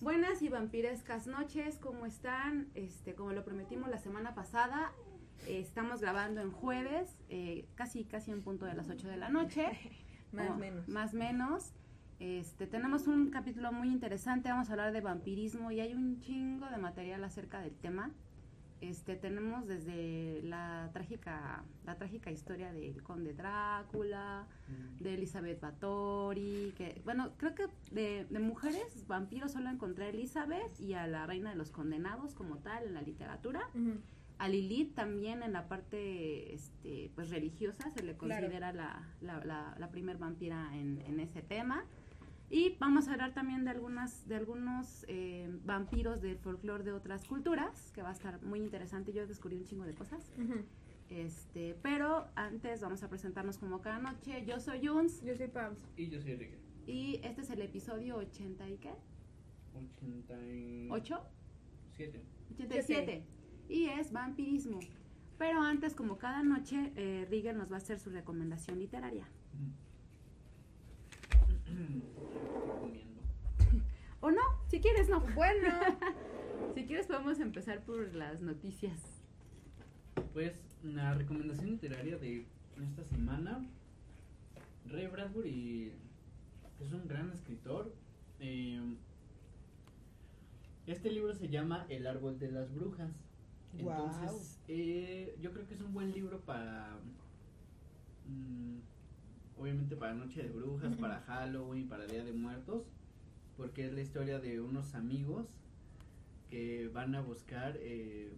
Buenas y vampirescas noches, ¿cómo están? Este, como lo prometimos la semana pasada, eh, estamos grabando en jueves, eh, casi casi en punto de las 8 de la noche. Más o menos. Más menos. Este, tenemos un capítulo muy interesante, vamos a hablar de vampirismo y hay un chingo de material acerca del tema. Este, tenemos desde la trágica, la trágica historia del conde Drácula, de Elizabeth Bathory, que, bueno, creo que de, de mujeres vampiros solo encontré a Elizabeth y a la reina de los condenados como tal en la literatura. A Lilith también en la parte este, pues religiosa se le Claro. considera la, la, la, la primer vampira en, en ese tema. Y vamos a hablar también de algunas de algunos eh, vampiros del folclore de otras culturas, que va a estar muy interesante. Yo descubrí un chingo de cosas. Este, pero antes vamos a presentarnos como cada noche. Yo soy Juns Yo soy Pams. Y yo soy Enrique. y este es el episodio 80 y qué? 87. ¿8? 87. Y es vampirismo. Pero antes, como cada noche, eh, Rigger nos va a hacer su recomendación literaria. Comiendo. O no, si quieres, no. Bueno, Si quieres, podemos empezar por las noticias. Pues la recomendación literaria de esta semana. Ray Bradbury es un gran escritor. Eh, este libro se llama El árbol de las brujas. Guau. Entonces, eh, yo creo que es un buen libro para. mm, obviamente para Noche de Brujas, para Halloween, para Día de Muertos. Porque es la historia de unos amigos que van a buscar. eh,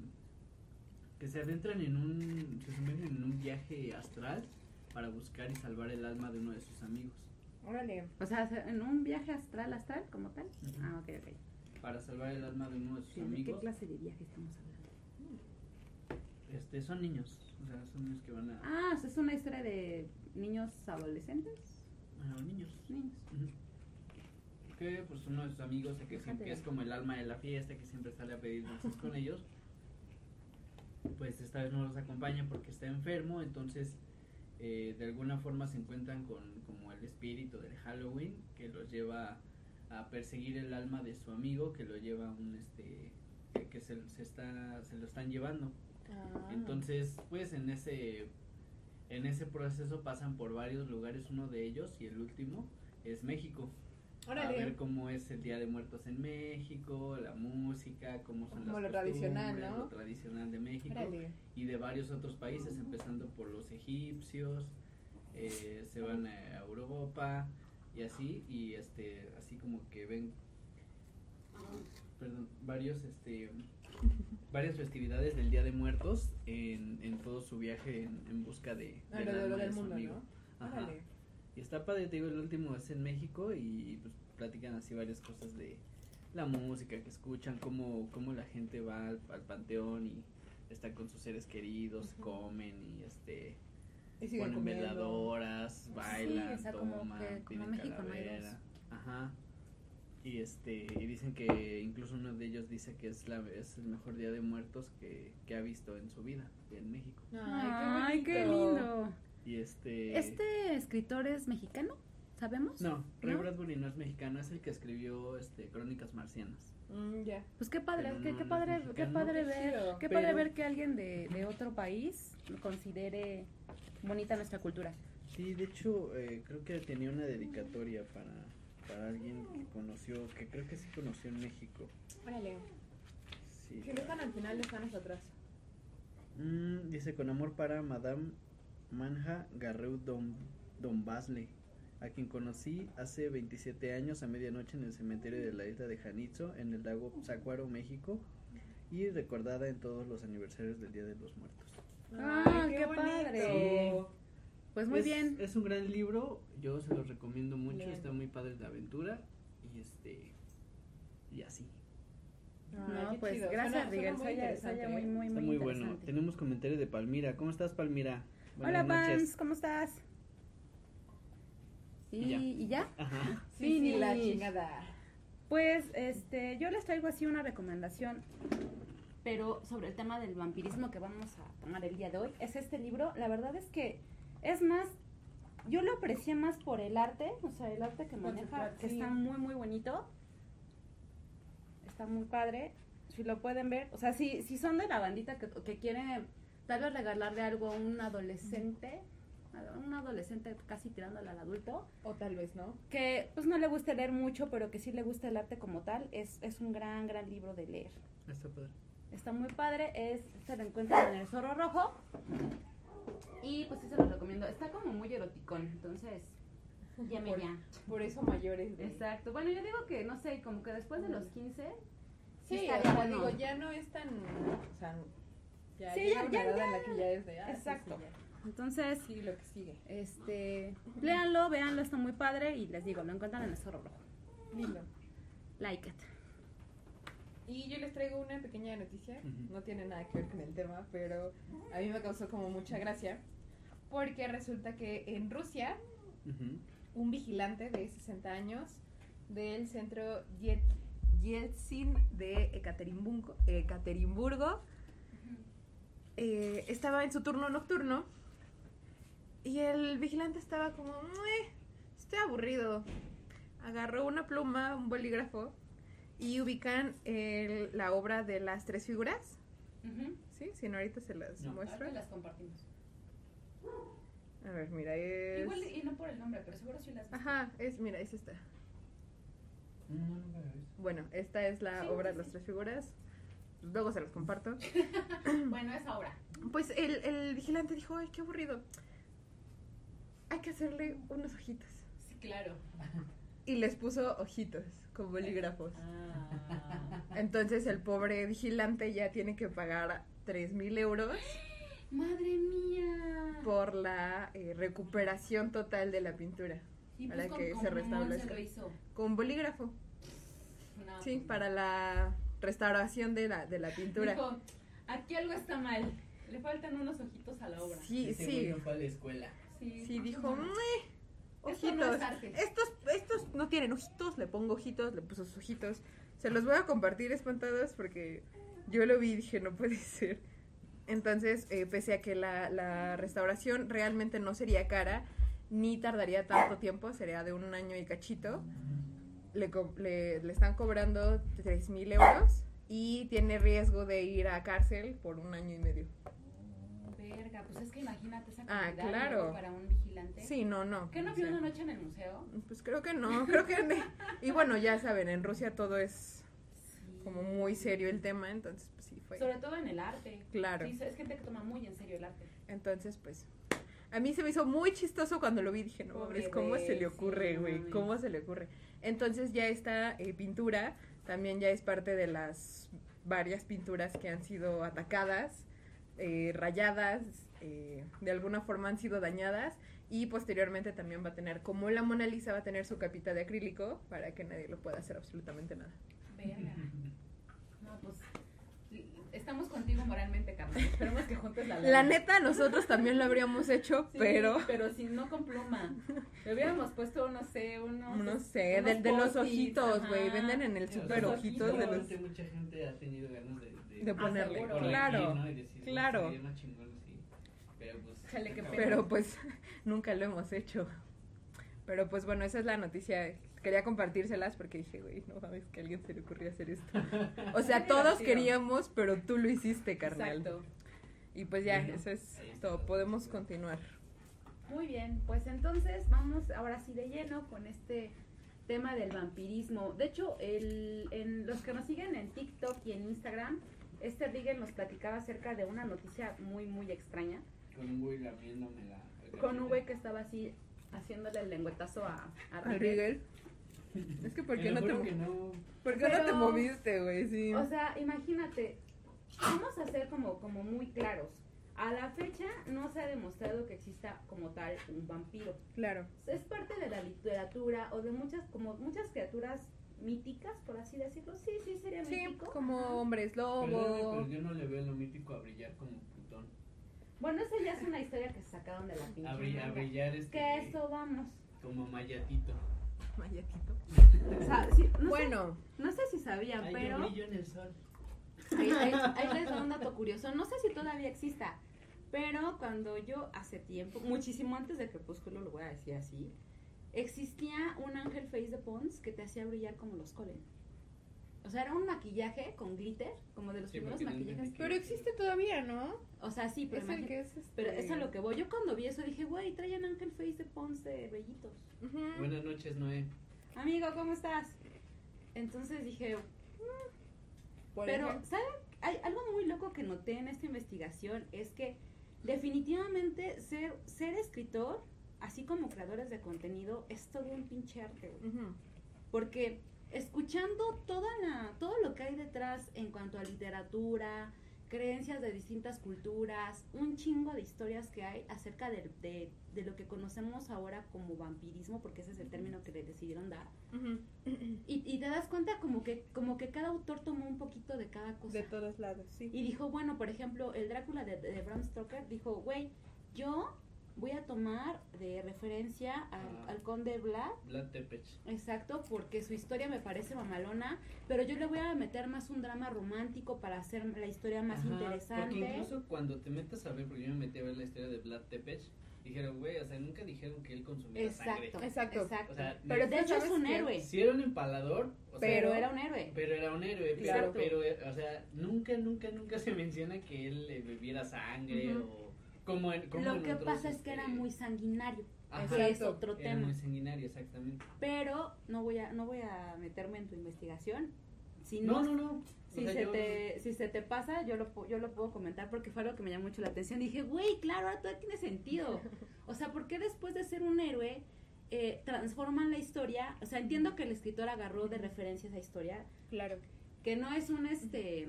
que se adentran en un. se sumergen en un viaje astral para buscar y salvar el alma de uno de sus amigos. órale. O sea, en un viaje astral, astral, como tal. Ah, ok, ok. Para salvar el alma de uno de sus Sí, ¿De qué amigos. clase de viaje estamos hablando? Este, son niños. O sea, son niños que van a. Ah, o sea, es una historia de niños adolescentes. Bueno, niños. Niños. Que pues uno de sus amigos, que, que es como el alma de la fiesta, que siempre sale a pedir dulces con ellos, pues esta vez no los acompaña porque está enfermo, entonces eh, de alguna forma se encuentran con como el espíritu del Halloween que los lleva a perseguir el alma de su amigo, que lo lleva un este que, que se, se está se lo están llevando. Ah. Entonces, pues en ese en ese proceso pasan por varios lugares, uno de ellos y el último es México. A ver cómo es el Día de Muertos en México, la música, cómo son Como las lo tradicional, ¿no? lo tradicional de México Órale. y de varios otros países, empezando por los egipcios, eh, se van a Europa y así y este así como que ven perdón, varios este varias festividades del Día de Muertos en, en todo su viaje en, en busca de, del Alrededor alma de del su mundo, amigo. ¿no? Ajá. Y está padre, te digo, el último es en México y pues platican así varias cosas de la música que escuchan, cómo, cómo la gente va al, al panteón y está con sus seres queridos, comen y este Y ponen comiendo. veladoras, bailan, o sea, como toman, que- como México no dos. Ajá. Y este y dicen que incluso uno de ellos dice que es la es el mejor día de muertos que, que ha visto en su vida en México. Ay, qué, qué bonito. lindo. Y este ¿Este escritor es mexicano? ¿Sabemos? No, Ray ¿No? Bradbury no es mexicano, es el que escribió este Crónicas Marcianas. Mm, ya. Pues qué padre, qué, no, qué no padre, es qué padre Qué ver, chido. qué padre ver que alguien de, de otro país considere bonita nuestra cultura. Sí, de hecho, eh, creo que tenía una dedicatoria para, para alguien que conoció, que creo que sí conoció en México. Órale. Sí. No están al final, están hasta atrás. Mm, dice, con amor para Madame Manja Garreu Don, Don Basle, a quien conocí hace 27 años a medianoche en el cementerio de la isla de Janitzio, en el lago Zácuaro, México, y recordada en todos los aniversarios del Día de los Muertos. Ah, Ay, qué padre. Pues muy es, bien. Es un gran libro, yo se los recomiendo mucho, Bien. está muy padre de aventura y este y así. Ay, No, pues chido. gracias, Suena- suena Rigel. muy muy, ¿eh? muy, Está muy, muy bueno. Tenemos comentarios de Palmira. ¿Cómo estás, Palmira? Hola, noches. Pams, ¿cómo estás? ¿Y, Y ya. ¿y ya? Ajá. Sí, sí, la chingada. Pues, este, yo les traigo así una recomendación, pero sobre el tema del vampirismo que vamos a tomar el día de hoy. Es este libro, la verdad es que es más yo lo aprecié más por el arte, o sea, el arte que maneja, que está muy, muy bonito. Está muy padre. Si lo pueden ver, o sea, si, si son de la bandita que, que quiere tal vez regalarle algo a un adolescente, a un adolescente casi tirándole al adulto, O tal vez, ¿no? que pues no le guste leer mucho, pero que sí le gusta el arte como tal, es, es un gran, gran libro de leer. Está padre. Está muy padre, es, se lo encuentran en el zorro rojo. Y pues sí se los recomiendo. Está como muy eroticón, entonces llame Por- ya. Por eso mayores. Exacto. Bueno, yo digo que, no sé, como que después de los 15, Sí, estaría o sea, bueno. digo, ya no es tan. O sea, ya Sí, ya- una ya- edad ya. en la que ya es de. ah, sí, sí, Exacto. ya. Entonces, Sí, lo que sigue. este, léanlo, véanlo, está muy padre. Y les digo, lo encuentran en el zorro rojo. Lindo. Like it. Y yo les traigo una pequeña noticia, no tiene nada que ver con el tema, pero a mí me causó como mucha gracia, porque resulta que en Rusia, un vigilante de 60 años del centro Yet- Yeltsin de Ekaterimburgo, Ekaterimburgo eh, estaba en su turno nocturno y el vigilante estaba como, "Mue, estoy aburrido. Agarró una pluma, un bolígrafo y ubican el- la obra de las tres figuras. ¿Sí? Si no, ahorita se las No. muestro. las compartimos. A ver, mira, es... Igual, y no por el nombre, pero seguro sí las Ajá, es, mira, es esta. No, no me lo ves. Bueno, esta es la Sí, obra sí, de las sí. tres figuras. Luego se los comparto. Bueno, es ahora. Pues el, el vigilante dijo, ay, qué aburrido. Hay que hacerle unos ojitos. Sí, claro. Y les puso ojitos con bolígrafos. Ah. Entonces el pobre vigilante ya tiene que pagar 3 mil euros Madre mía. por la eh, recuperación total de la pintura. Y para con- que con se restablezca. Se lo hizo. Con bolígrafo. No, Sí, pues, para la restauración de la, de la pintura. Dijo, aquí algo está mal. Le faltan unos ojitos a la obra. Sí, Ese sí. no fue a la escuela. Sí, Sí, dijo, o menos. "Meh, Esto no ojitos. es arte". estos, estos no tienen ojitos, le pongo ojitos, le puso sus ojitos. Se los voy a compartir espantados porque yo lo vi y dije, no puede ser. Entonces, eh, pese a que la, la restauración realmente no sería cara, ni tardaría tanto tiempo, sería de un año y cachito, le, le, le están cobrando 3 mil euros y tiene riesgo de ir a cárcel por un año y medio. Pues es que imagínate esa Ah, cantidad de claro. para un vigilante. Sí, no, no. ¿Qué no vio una noche en el museo? Pues creo que no, creo que... Y bueno, ya saben, en Rusia todo es como muy serio el tema, entonces pues sí fue. Sobre todo en el arte. Claro. Sí, es gente que toma muy en serio el arte. Entonces pues a mí se me hizo muy chistoso cuando lo vi, dije, no Pobre mames, ¿cómo se le ocurre, güey? ¿Cómo se le ocurre? Entonces ya esta eh, pintura también ya es parte de las varias pinturas que han sido atacadas, eh, rayadas, eh, de alguna forma han sido dañadas y posteriormente también va a tener, como la Mona Lisa va a tener su capita de acrílico para que nadie lo pueda hacer absolutamente nada. Verga. No, pues estamos contigo moralmente, carnal. Esperemos que juntes la La neta, nosotros también lo habríamos hecho, Sí, pero pero si no con pluma. Le hubiéramos puesto, no sé, unos. no sé, unos de, de los ojitos, güey, venden en el super ojitos de los... seguramente mucha gente ha tenido ganas de, de, De ponerle, claro, ¿no? Y decir, claro. "Sería más chingón así". Pero pues. Pero pues nunca lo hemos hecho. Pero pues bueno, esa es la noticia. Quería compartírselas porque dije, güey, no sabes que a alguien se le ocurrió hacer esto. O sea, todos queríamos, pero tú lo hiciste, carnal. Exacto. Y pues ya, Bueno, eso es todo. Podemos continuar. Muy bien, pues entonces vamos ahora sí de lleno con este tema del vampirismo. De hecho, el, en los que nos siguen en TikTok y en Instagram, este Rigel nos platicaba acerca de una noticia muy, muy extraña. Con un güey lamiéndome la. la Con un güey que estaba así haciéndole el lengüetazo a, a Al Rigel. Rigel. Es que ¿por qué no te, que no. ¿por qué no te moviste, güey? Sí. O sea, imagínate, vamos a ser como, como muy claros. A la fecha no se ha demostrado que exista como tal un vampiro. claro. Es parte de la literatura o de muchas, como muchas criaturas míticas, por así decirlo. Sí, sí, sería Sí, mítico. como Ajá. hombres lobo. pero yo no le veo lo mítico a brillar como Plutón. Bueno, esa ya es una historia que se sacaron de la pinche A brillar, a este. Que eso vamos. Como Mayatito. Mayatito. O sea, sí, no, Bueno, sé, no sé si sabían, Ay, pero yo brillo en el sol. ahí, ahí- ahí les da un dato curioso. No sé si todavía exista, Pero cuando yo hace tiempo, muchísimo antes de Crepúsculo, lo voy a decir así, existía un ángel face de Pons que te hacía brillar como los Colen. O sea, era un maquillaje con glitter, como de los Sí, primeros maquillajes. Pero existe todavía, ¿no? O sea, sí, pero, Es el imagi- que es este... pero es a lo que voy. Yo cuando vi eso dije, güey, traían ángel face de Pons de bellitos. Buenas noches, Noé. Amigo, ¿cómo estás? Entonces dije, Por Pero, ejemplo. ¿saben? Hay algo muy loco que noté en esta investigación es que definitivamente ser, ser escritor, así como creadores de contenido, es todo un pinche arte, güey. Porque escuchando toda la, todo lo que hay detrás en cuanto a literatura, creencias de distintas culturas, un chingo de historias que hay acerca de, de, de lo que conocemos ahora como vampirismo, porque ese es el término que le decidieron dar. Y te das cuenta como que, como que cada autor tomó un poquito de cada cosa. De todos lados, sí. Y dijo, bueno, por ejemplo, el Drácula de, de Bram Stoker dijo, güey, yo voy a tomar de referencia al, Ah. al conde Vlad, Vlad Tepes. exacto, porque su historia me parece mamalona, pero yo le voy a meter más un drama romántico para hacer la historia más Ajá, interesante. Porque incluso cuando te metes a ver, porque yo me metí a ver la historia de Vlad Tepes, dijeron, güey, o sea, nunca dijeron que él consumía sangre. Exacto, Exacto. exacto. O sea, pero de hecho es ¿sabes un héroe, Si era un empalador, o sea, pero era un héroe. pero era un héroe, pero, Claro. pero, o sea, nunca, nunca, nunca se menciona que él bebiera sangre Ujú. o como en, como Lo en que otros, pasa es que era este, muy sanguinario, ajá, que es otro Era tema. muy sanguinario, exactamente. Pero no voy a no voy a meterme en tu investigación. Si No, no, no, no. o si sea, se yo- te si se te pasa, yo lo yo lo puedo comentar porque fue algo que me llamó mucho la atención. Dije, "Güey, claro, ahora todo tiene sentido." O sea, ¿por qué después de ser un héroe eh, transforman la historia? O sea, entiendo que el escritor agarró de referencia esa historia, Claro. que no es un este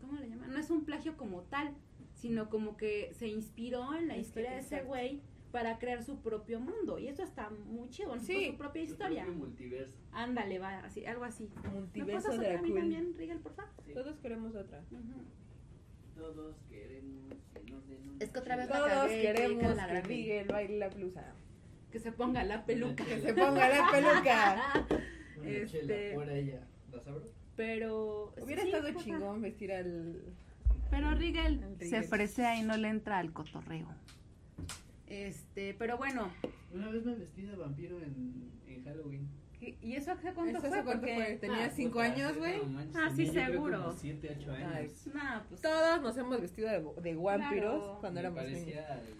¿cómo le llaman? No es un plagio como tal, sino como que se inspiró en la Es que- historia de ese güey para crear su propio mundo y eso está muy chido, ¿no? Sí. su propia su historia. propio multiverso. Ándale, va, así, algo así. ¿Me Multiverso pasas de otra la a mí cool. también, Rigel, por favor? Sí. Todos queremos otra. Todos queremos que nos den un Es que otra vez la Todos cagué, queremos que la. Miguel baile la blusa. Que se ponga la peluca. Que se ponga la peluca. Este- por ella. ¿La? Pero. Hubiera sí, estado chingón vestir al. Pero Rigel Al se Rigel. fresea y no le entra al cotorreo. Este, pero bueno. Una vez me vestí de vampiro en, en Halloween. ¿Y- ¿Y eso hace cuánto ¿Eso fue? cuánto Porque- fue? ¿Tenías Ah, cinco puta, años, güey? no manches, Ah, sí, tenía seguro. como siete, ocho años. Ay, No, pues. Todos nos hemos vestido de, de vampiros Claro. cuando Me éramos niños. parecía al-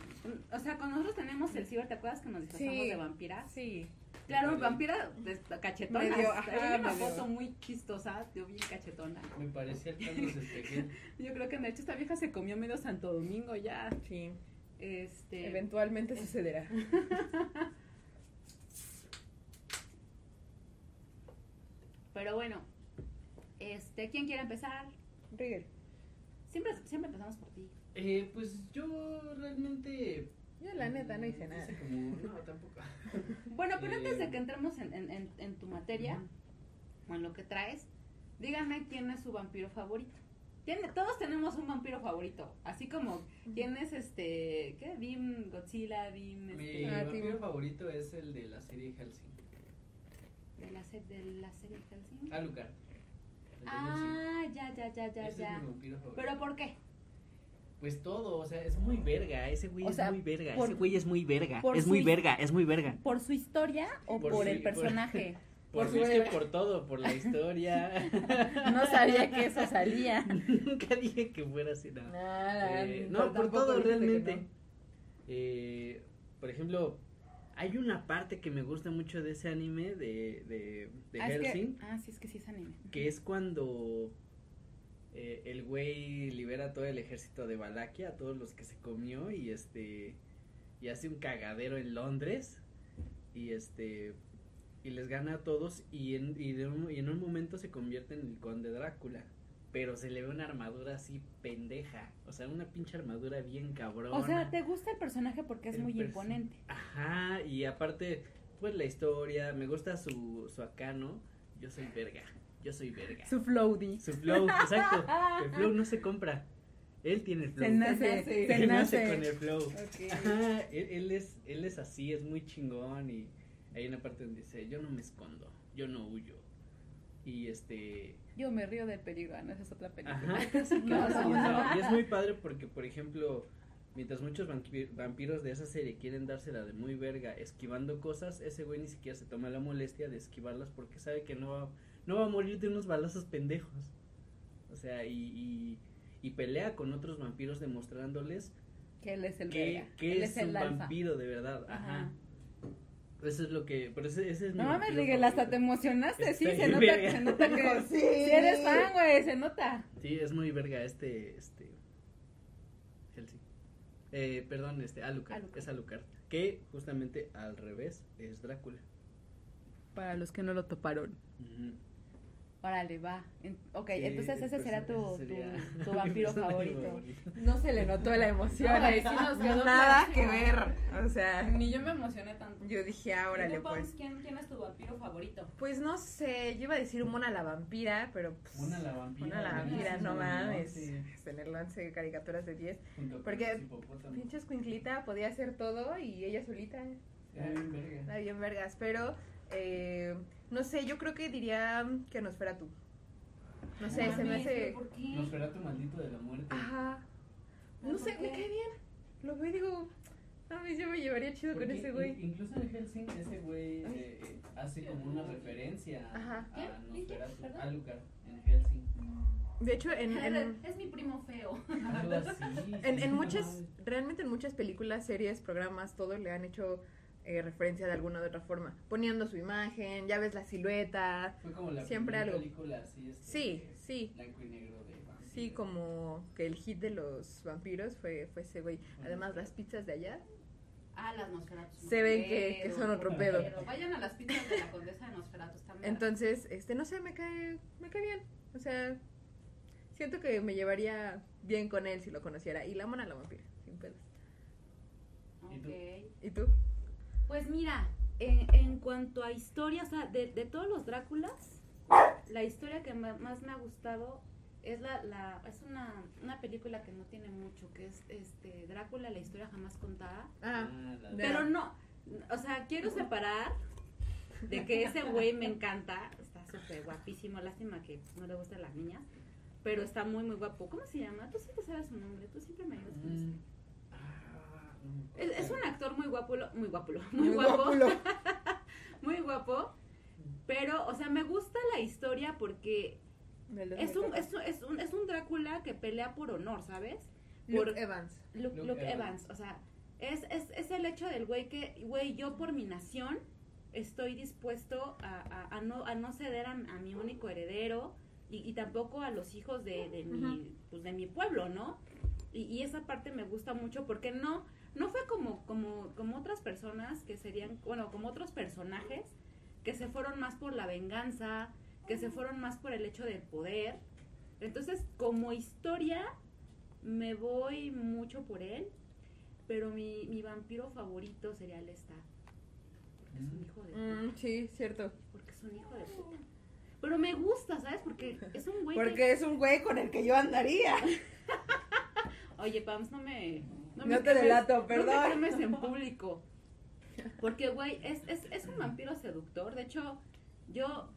O sea, con nosotros tenemos el ciber, ¿te acuerdas que nos disfrazamos Sí. de vampiras? Sí. Claro, Medio- vampira de- cachetona. Hay una foto muy chistosa, yo bien cachetona. Me parecía el Carlos Espejel. Yo creo que de hecho esta vieja se comió medio Santo Domingo ya. Sí. Este. Eventualmente sucederá. Pero bueno, este, ¿quién quiere empezar? Rigel. Siempre, siempre empezamos por ti. Eh, pues yo realmente. Yo la neta no hice nada. como- no, tampoco. Bueno, pero Eh, antes de que entremos en, en, en, en tu materia, o en lo que traes, díganme quién es su vampiro favorito. Tiene, todos tenemos un vampiro favorito, así como quién es este, ¿qué? Dim Godzilla, Dim Mi este, Ah, vampiro favorito es el de la serie Helsing. De la se- de la serie. Alucard. Hellsing. Ah, ya, ya, ya, ya, Ese ya. Pero ¿por qué? Pues todo, o sea, es muy verga. Ese güey O es sea, muy verga. por- ese güey es muy verga. Es su muy verga, es muy verga. ¿Por su historia o Por por, su- el personaje? Por, Por es su que verga. por todo, por la historia. No sabía que eso salía. Nunca dije que fuera así, no. Nada, Eh, no, por todo realmente. no. Eh, por ejemplo, hay una parte que me gusta mucho de ese anime de, de, de ah, es que, ah, sí, es que sí es anime. que es cuando eh, el güey libera todo el ejército de Valaquia, a todos los que se comió y este y hace un cagadero en Londres y este y les gana a todos y en, y de un, y en un momento se convierte en el conde Drácula. Pero se le ve una armadura así pendeja. O sea, una pinche armadura bien cabrona. O sea, ¿te gusta el personaje porque es El muy imponente? Ajá, y aparte, pues la historia, me gusta su, su acá, ¿no? Yo soy verga, yo soy verga. Su floaty. Su flow, exacto. El flow no se compra. Él tiene el flow. Se nace, se Él nace nace. con el flow. Ok. Ajá, él, él es, él es así, es muy chingón y hay una parte donde dice, yo no me escondo, yo no huyo. Y este, Yo me río del peligro, no, esa es otra película. Ajá, casi, No, casi, no. Y es muy padre porque, por ejemplo, mientras muchos vampi- vampiros de esa serie quieren dársela de muy verga esquivando cosas, ese güey ni siquiera se toma la molestia de esquivarlas porque sabe que no va, no va a morir de unos balazos pendejos. O sea, y, y, y pelea con otros vampiros demostrándoles Que él es el que, verga. que Él es, el un alfa. vampiro de verdad. Ajá. Eso es lo que. Pero ese, ese es mi No mames, vampiro Miguel, hasta te emocionaste, sí, se nota, se nota que sí. sí. eres fan, güey, se nota. Sí, es muy verga este. este Helsing. Eh, perdón, este, Alucard. Alucard. Es Alucard. Que justamente al revés es Drácula. Para los que no lo toparon. Órale, va. Ok, Sí, entonces ese pues, será tu, ese sería tu, tu vampiro personaje favorito. No se le notó la emoción. No, ahí sí nos quedó nada que ver. O sea, Ni yo me emocioné tanto. yo dije, ah, ¿Y órale, tú, Pams, pues. ¿quién, ¿Quién es tu vampiro favorito? Pues no sé, yo iba a decir Mona la vampira, pero pues. Una la vampira. Mona la vampira, no mames. Tener 11 caricaturas de 10. Junto con Porque. Pinche escuinclita podía hacer todo y ella solita. Era bien verga. Era bien vergas, pero eh, no sé, yo creo que diría que nos fuera tú. No sé, se me hace. ¿pero ¿Por qué? Nosferatu maldito de la muerte. Ajá. No ¿Por sé, qué? me cae bien. Lo veo y digo, a mí yo me llevaría chido con ese güey. Incluso en Helsing ese güey eh, eh, hace como una referencia Ajá. a. Nosferatu, ¿Quién? Alucard en Helsing. De hecho, en, en, Es mi primo feo. en, así. en muchas, realmente en muchas películas, series, programas, todo le han hecho eh, referencia de alguna u otra forma. Poniendo su imagen, ya ves la silueta. Fue como la siempre algo. película así. Este, Sí, sí. Blanco y negro de vampiros. Sí, como que el hit de los vampiros fue, fue ese güey. Además, las pizzas de allá. Ah, las Nosferatu. Se ven que- que son otro pedo. Vayan a las pizzas de la condesa de Nosferatu también. Entonces, este, no sé, me cae, me cae bien. O sea, siento que me llevaría bien con él si lo conociera. Y la mona la vampira, sin pedos. ¿Y tú? ¿Y tú? Pues mira, en, en cuanto a historia, o sea, de, de todos los Dráculas, la historia que más me ha gustado es la, la es una, una película que no tiene mucho, que es este Drácula, la historia jamás contada. Ah, la- de- Pero no, o sea, quiero separar de que ese güey me encanta, está súper guapísimo, lástima que no le gustan las niñas, pero está muy, muy guapo. ¿Cómo se llama? Tú sí te sabes su nombre, tú siempre me ayudas con eso. Mm. Ah, no me acuerdo. Es, es un actor muy guapo, lo- muy guapo, lo- muy, Muy guapo, guapulo. muy guapo, pero, o sea, me gusta la historia porque es un, 2004. es, un, es, un, es un Drácula que pelea por honor, ¿sabes? Luke por- Evans. Luke, Luke Luke Evans. Evans, o sea, es, es, es el hecho del güey que, güey, yo por mi nación estoy dispuesto a, a, a no, a no ceder a, a mi único heredero y, y tampoco a los hijos de, de, mi, pues de mi pueblo, ¿no? Y, y esa parte me gusta mucho porque no, no fue como, como, como otras personas que serían, bueno, como otros personajes que se fueron más por la venganza, que se fueron más por el hecho del poder. Entonces, como historia, me voy mucho por él, pero mi, mi vampiro favorito sería Lestat. Porque es un hijo de puta. Mm, sí, cierto. Porque es un hijo de puta. Pero me gusta, ¿sabes? Porque es un güey que- Porque es un güey con el que yo andaría. Oye, Pams, no me... No me te delato, No perdón. me quemes en público. Porque, güey, es, es, es un vampiro seductor. De hecho, yo...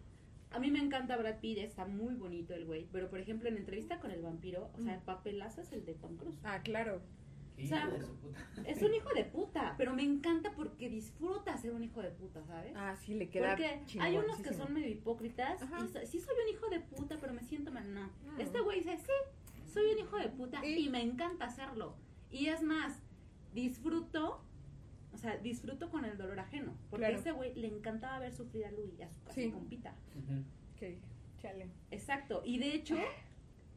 A mí me encanta Brad Pitt, está muy bonito el güey. Pero, por ejemplo, en entrevista con el vampiro, o sea, el papelazo es el de Tom Cruise. Ah, claro. Hijo o sea, de su puta. Es un hijo de puta, pero me encanta porque disfruta ser un hijo de puta, ¿sabes? Ah, sí, le queda Porque hay unos que son medio hipócritas Ajá. y so- sí soy un hijo de puta, pero me siento mal. No. Mm. Este güey dice, sí, soy un hijo de puta ¿Y? y me encanta hacerlo. Y es más, disfruto, o sea, disfruto con el dolor ajeno. Porque Claro. a ese güey le encantaba ver sufrir a Louis y a su, a su compita. Ujú. Ok, chale. Exacto. Y de hecho,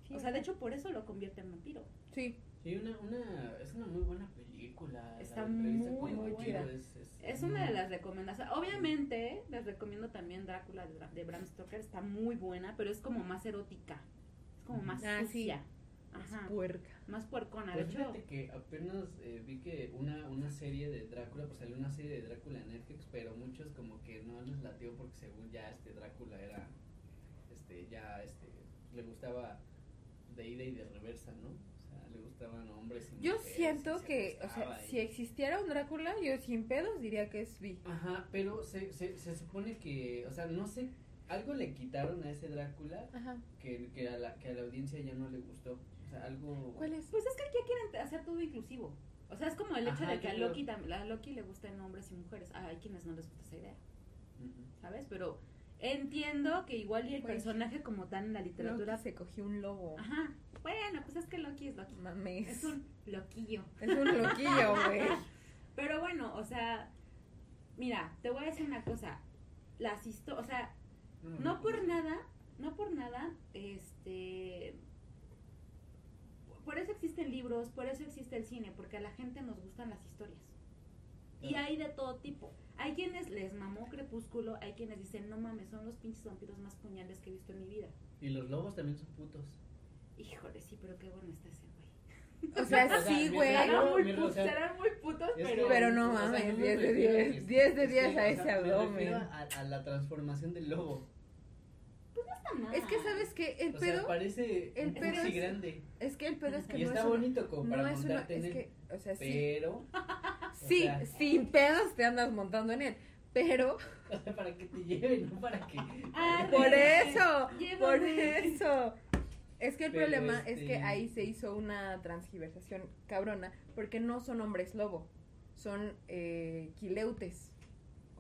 Sí, o sea, de hecho por eso lo convierte en vampiro. Sí, Sí, una, una, es una muy buena película. la Está muy, muy chida. Es, es- Es una de las recomendaciones. Obviamente, les recomiendo también Drácula de, Bra- de Bram Stoker. Está muy buena, pero es como más erótica. Es como más Ah, sí. Ajá. puerca. Más puercona. De Pues hecho, fíjate que apenas eh, vi que una, una serie de Drácula, pues salió una serie de Drácula en Netflix, pero muchos como que no les latió porque según ya este Drácula era, este, ya este, le gustaba de ida y de reversa, ¿no? O sea, le gustaban hombres y Yo mujeres, siento que, o sea, y- si existiera un Drácula, yo sin pedos diría que es bi. Ajá, pero se, se, se supone que, o sea, no sé, algo le quitaron a ese Drácula Ajá. que, que, a la, que a la audiencia ya no le gustó. Sea, algo... ¿Cuál es? pues es que aquí quieren hacer todo inclusivo. O sea, es como el hecho Ajá, de que a. Loki, a Loki le gustan hombres y mujeres. Ah, hay quienes no les gusta esa idea. ¿sabes? Pero entiendo que igual y el Pues, personaje como tal en la literatura... Loki se cogió un lobo. Ajá. Bueno, pues es que Loki es Loki. Mames. Es un loquillo. Es un loquillo, güey. Pero bueno, o sea, mira, te voy a decir una cosa. Las historias, o sea, no por nada, no por nada, este... Por eso existen libros, por eso existe el cine, porque a la gente nos gustan las historias. Y hay de todo tipo. Hay quienes les mamó Crepúsculo, hay quienes dicen, no mames, son los pinches vampiros más puñales que he visto en mi vida. Y los lobos también son putos. Híjole, sí, pero qué bueno está ese güey. O sea, O sea, sí, güey. Pero- Serán muy, mira, pu- o sea, serán muy putos, Es pero... Pero no o sea, mames, me 10 de refiero 10, que- 10 de es 10 que, a o ese abdomen. A, a la transformación del lobo. Es que, ¿sabes qué? El o sea, pedo, parece el pedo es- grande. es que el pedo es que Y no está es una, bonito como para no es una, montarte en es él. que, o sea, sí, Pero, sí, sea- sin pedos te andas montando en él, pero o sea, para que te lleve, no para que. Ah, por eso, Llévame. por eso. Es que el Pero, problema es que este- ahí se hizo una transgiversación cabrona, porque no son hombres lobo, son eh, quileutes,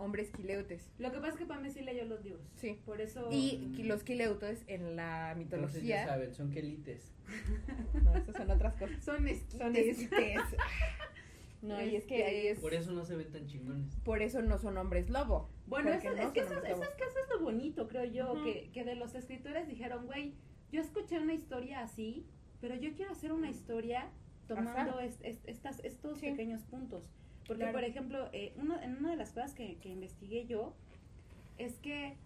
hombres quileutes. Lo que pasa es que para mí sí leyó los libros. Sí. Por eso... Y los quileutes en la Entonces ya mitología, saben, son quelites. no, esas son otras cosas. son esquites. Son esquites. No, y es que ahí es Por eso no se ven tan chingones. por eso no son hombres lobo. Bueno, eso, no es, que hombres eso lobo. es que eso es lo bonito, creo yo, que, que de los escritores dijeron, güey, yo escuché una historia así, pero yo quiero hacer una historia tomando estas, estos Sí. pequeños puntos. Porque, Claro. por ejemplo, eh, uno, en una de las cosas que, que investigué yo, es que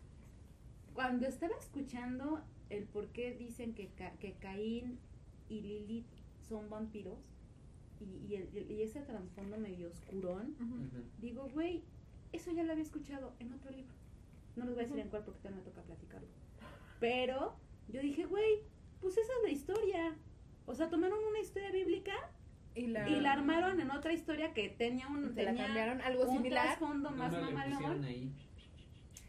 cuando estaba escuchando el por qué dicen que, Ca- que Caín y Lilith son vampiros, y, y, el- y ese trasfondo medio oscurón, Ujú. Ujú. digo, güey, eso ya lo había escuchado en otro libro. No les voy a decir en cuál porque también me toca platicarlo. Pero yo dije, güey, pues esa es la historia. O sea, tomaron una historia bíblica Y la, y la armaron en otra historia que tenía un, se la tenía cambiaron algo un similar. trasfondo más mamalón. ahí.